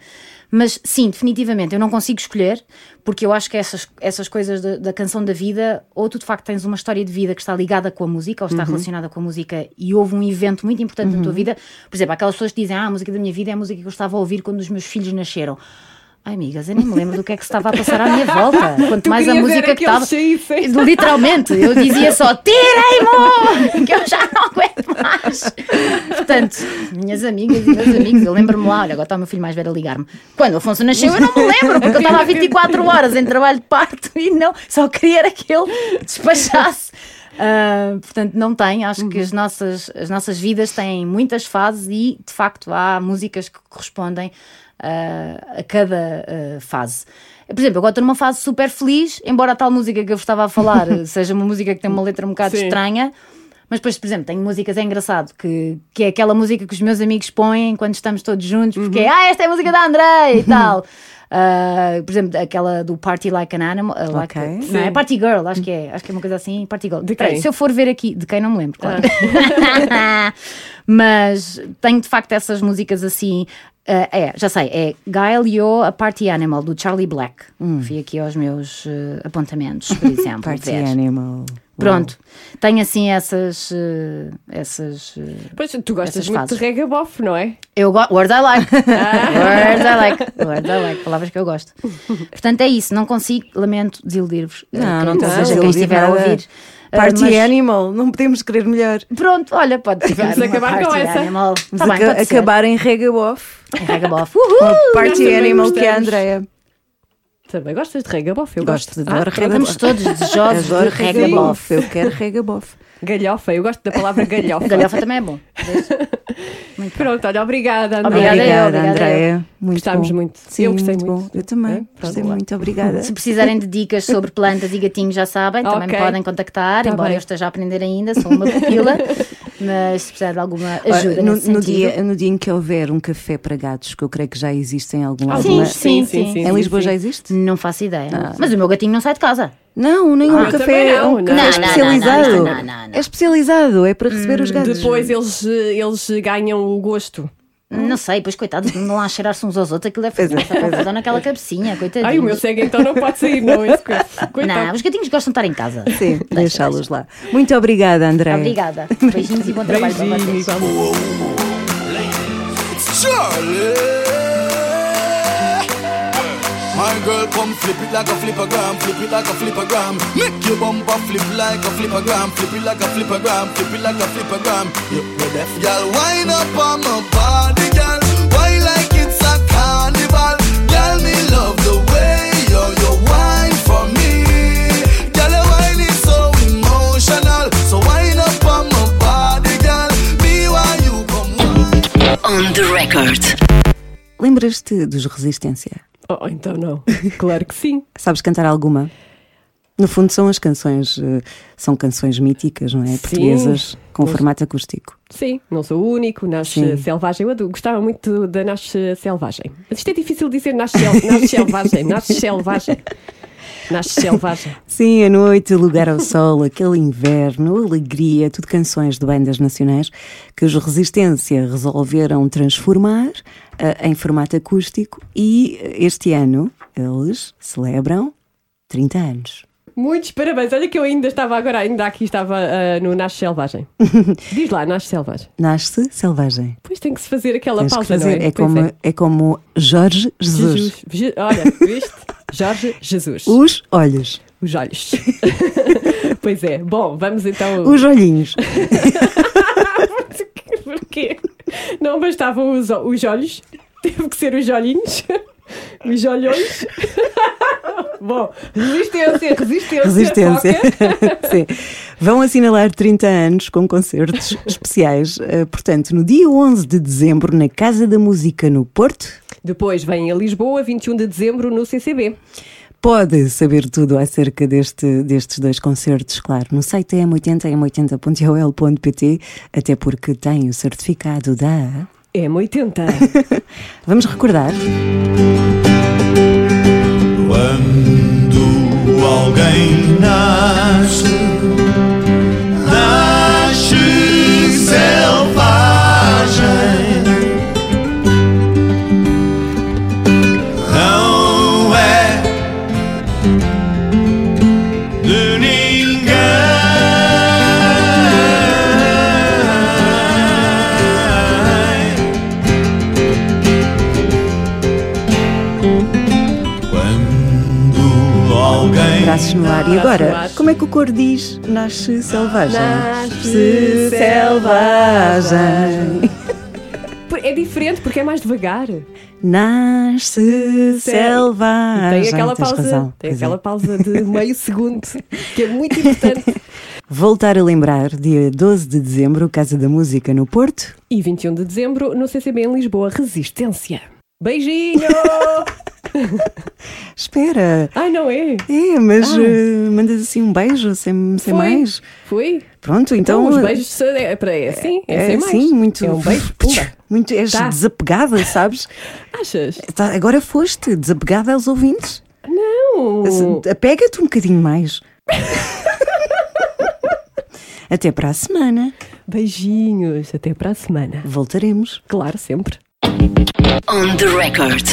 Mas sim, definitivamente, eu não consigo escolher, porque eu acho que essas, essas coisas da, da canção da vida, ou tu de facto tens uma história de vida que está ligada com a música, ou está Uhum. relacionada com a música, e houve um evento muito importante na tua vida. Por exemplo, aquelas pessoas que dizem, ah, a música da minha vida é a música que eu estava a ouvir quando os meus filhos nasceram. Ai, amigas, eu nem me lembro do que é que se estava a passar à minha volta. Quanto Tu mais a música que estava. Literalmente, eu dizia só tirei-mo! Que eu já não aguento mais. Portanto, minhas amigas e meus amigos, eu lembro-me lá, olha, agora está o meu filho mais velho a ligar-me. Quando o Afonso nasceu, eu não me lembro, porque eu estava há 24 horas em trabalho de parto e não, só queria era que ele despachasse. Ah, portanto, não tem. Acho que as nossas, as nossas vidas têm muitas fases e, de facto, há músicas que correspondem ah, a cada ah, fase. Por exemplo, agora estou numa fase super feliz, embora a tal música que eu vos estava a falar seja uma música que tem uma letra um bocado Sim. estranha. Mas depois, por exemplo, tenho músicas, é engraçado, que, que é aquela música que os meus amigos põem quando estamos todos juntos, porque é, ah, esta é a música da André e tal. Ah, por exemplo, aquela do Party Like an Animal, ah, like Ok. não, é. Party Girl, acho que é, acho que é uma coisa assim, Party Girl. De Espera aí, quem? se eu for ver aqui, de quem não me lembro, claro. Mas tenho de facto essas músicas assim. ah, é, já sei, é Yo, a Party Animal, do Charlie Black. Fui aqui aos meus ah, apontamentos, por exemplo. Party. Animal. Pronto, tenho assim essas. eh, essas eh, Pois tu gostas Essas muito fases. de reggae bof, não é? eu gosto. Words I like. Words I like. Words I like. Palavras que eu gosto. Portanto, é isso. Não consigo. Lamento desiludir-vos. eh, Não, não seja quem estiver a ouvir. Party mas- Animal, não podemos querer melhor. Pronto, olha, pode ficar. Vamos acabar com essa. Animal. Vamos Tá bem, ser. acabar em. Em Regabof. Com Uhul! Party Animal que é a. Andrea. Também gostas de reggae bof? Eu Gosto, gosto. adoro Ah, Estamos todos desejosos de Regabof. Eu quero Regaboff. Galhofa, eu gosto da palavra galhofa. Galhofa também é bom. Pronto, olha, obrigada, André. Obrigada. Andrea. Muito Gostámos bom. muito. Sim, Eu gostei muito muito. bom. Eu também. É, Gostei muito. Obrigada. Se precisarem de dicas sobre plantas e gatinhos, já sabem, também Ok. me podem contactar, Tá embora bem. eu esteja a aprender ainda, sou uma pupila, mas se precisar de alguma ajuda no, nesse no dia, no dia em que houver um café para gatos, que eu creio que já existe em algum Ah, alguma- sim, sim, sim. Em Lisboa sim. já existe? Não faço ideia. Ah. Mas o meu gatinho não sai de casa. Não, nenhum Ah, café. não, um não. café Não, não, especializado. não, não, não, não. É especializado, é para receber os gatos. Depois eles, eles ganham o gosto. Não sei, pois coitados, não lá cheirar-se uns aos outros, aquilo deve é, fazer uma confusão naquela cabecinha, coitadinhos. Ai, o meu cego então não pode sair, não. Esse. Coitado. Não, os gatinhos gostam de estar em casa. Sim, deixá-los lá. Muito obrigada, André. Obrigada. Beijinhos e bom trabalho para Beijinho, vocês. Igualmente. Charlie. My girl, come flip it like a flippergram, flip it like a flippergram. Make your bumper flip like a flippergram, flip it like a flippergram, flip it like a flippergram. You you deaf, girl, wind up on my body, girl. Why like it's a carnival, girl? Me love the way you you wine for me, girl. Your wine is so emotional, so wind up on my body, girl. Me why you come wine. On the record. Lembras-te dos Resistência? Oh, então não. Claro que sim. Sabes cantar alguma? No fundo são as canções, eh, são canções míticas, não é? Portuguesas, com Mas- formato acústico. Sim, não sou o único, nasce Sim. selvagem. Eu gostava muito da nasce selvagem. Mas isto é difícil dizer nasce, nasce selvagem, nasce selvagem. Nasce selvagem. Sim, a noite, o lugar ao sol, aquele inverno, alegria, tudo canções de bandas nacionais que os Resistência resolveram transformar em formato acústico e eh, este ano eles celebram 30 anos. Muitos parabéns. Olha que eu ainda estava agora, ainda aqui estava ah, no Nasce Selvagem. Diz lá, Nasce Selvagem. Nasce selvagem. Pois tem que se fazer aquela Tens pausa, fazer. é? É, como, é. como Jorge Jesus. Jesus. Je- Olha, viste? Jorge Jesus. Os olhos. Os olhos. pois é. Bom, vamos então. Os olhinhos. Porquê? Não bastavam os, os olhos, teve que ser os olhinhos, os olhões. Bom, resistência, resistência. Resistência. Sim. Vão assinalar 30 anos com concertos especiais. eh, portanto, no dia 11 de dezembro, na Casa da Música no Porto. Depois vem a Lisboa, 21 de dezembro, no CCB. Pode saber tudo acerca deste, destes dois concertos, claro, no site m80, m80.ol.pt, até porque tem o certificado da. M80. Vamos recordar? Quando alguém nasce, nasce agora, como é que o cor diz? Nasce selvagem. Nasce selvagem. É diferente porque é mais devagar. Nasce selvagem. Tem aquela pausa, razão. tem é. aquela pausa de meio segundo, que é muito importante. Voltar a lembrar, dia 12 de dezembro, Casa da Música no Porto. E 21 de dezembro, no CCB em Lisboa, Resistência. Beijinho! Espera. Ai, não é? É, mas Ah. eh, mandas assim um beijo sem, sem Foi. mais. Foi? Pronto, então. Então, os eh, beijos é, para é assim, é, É, sem mais. sim, muito. É um beijo, pumba. Muito, és Tá. desapegada, sabes? Achas? Tá, agora foste desapegada aos ouvintes. Não. Assim, Apega-te um bocadinho mais. Até para a semana. Beijinhos. Até para a semana. Voltaremos. Claro, sempre. On the record.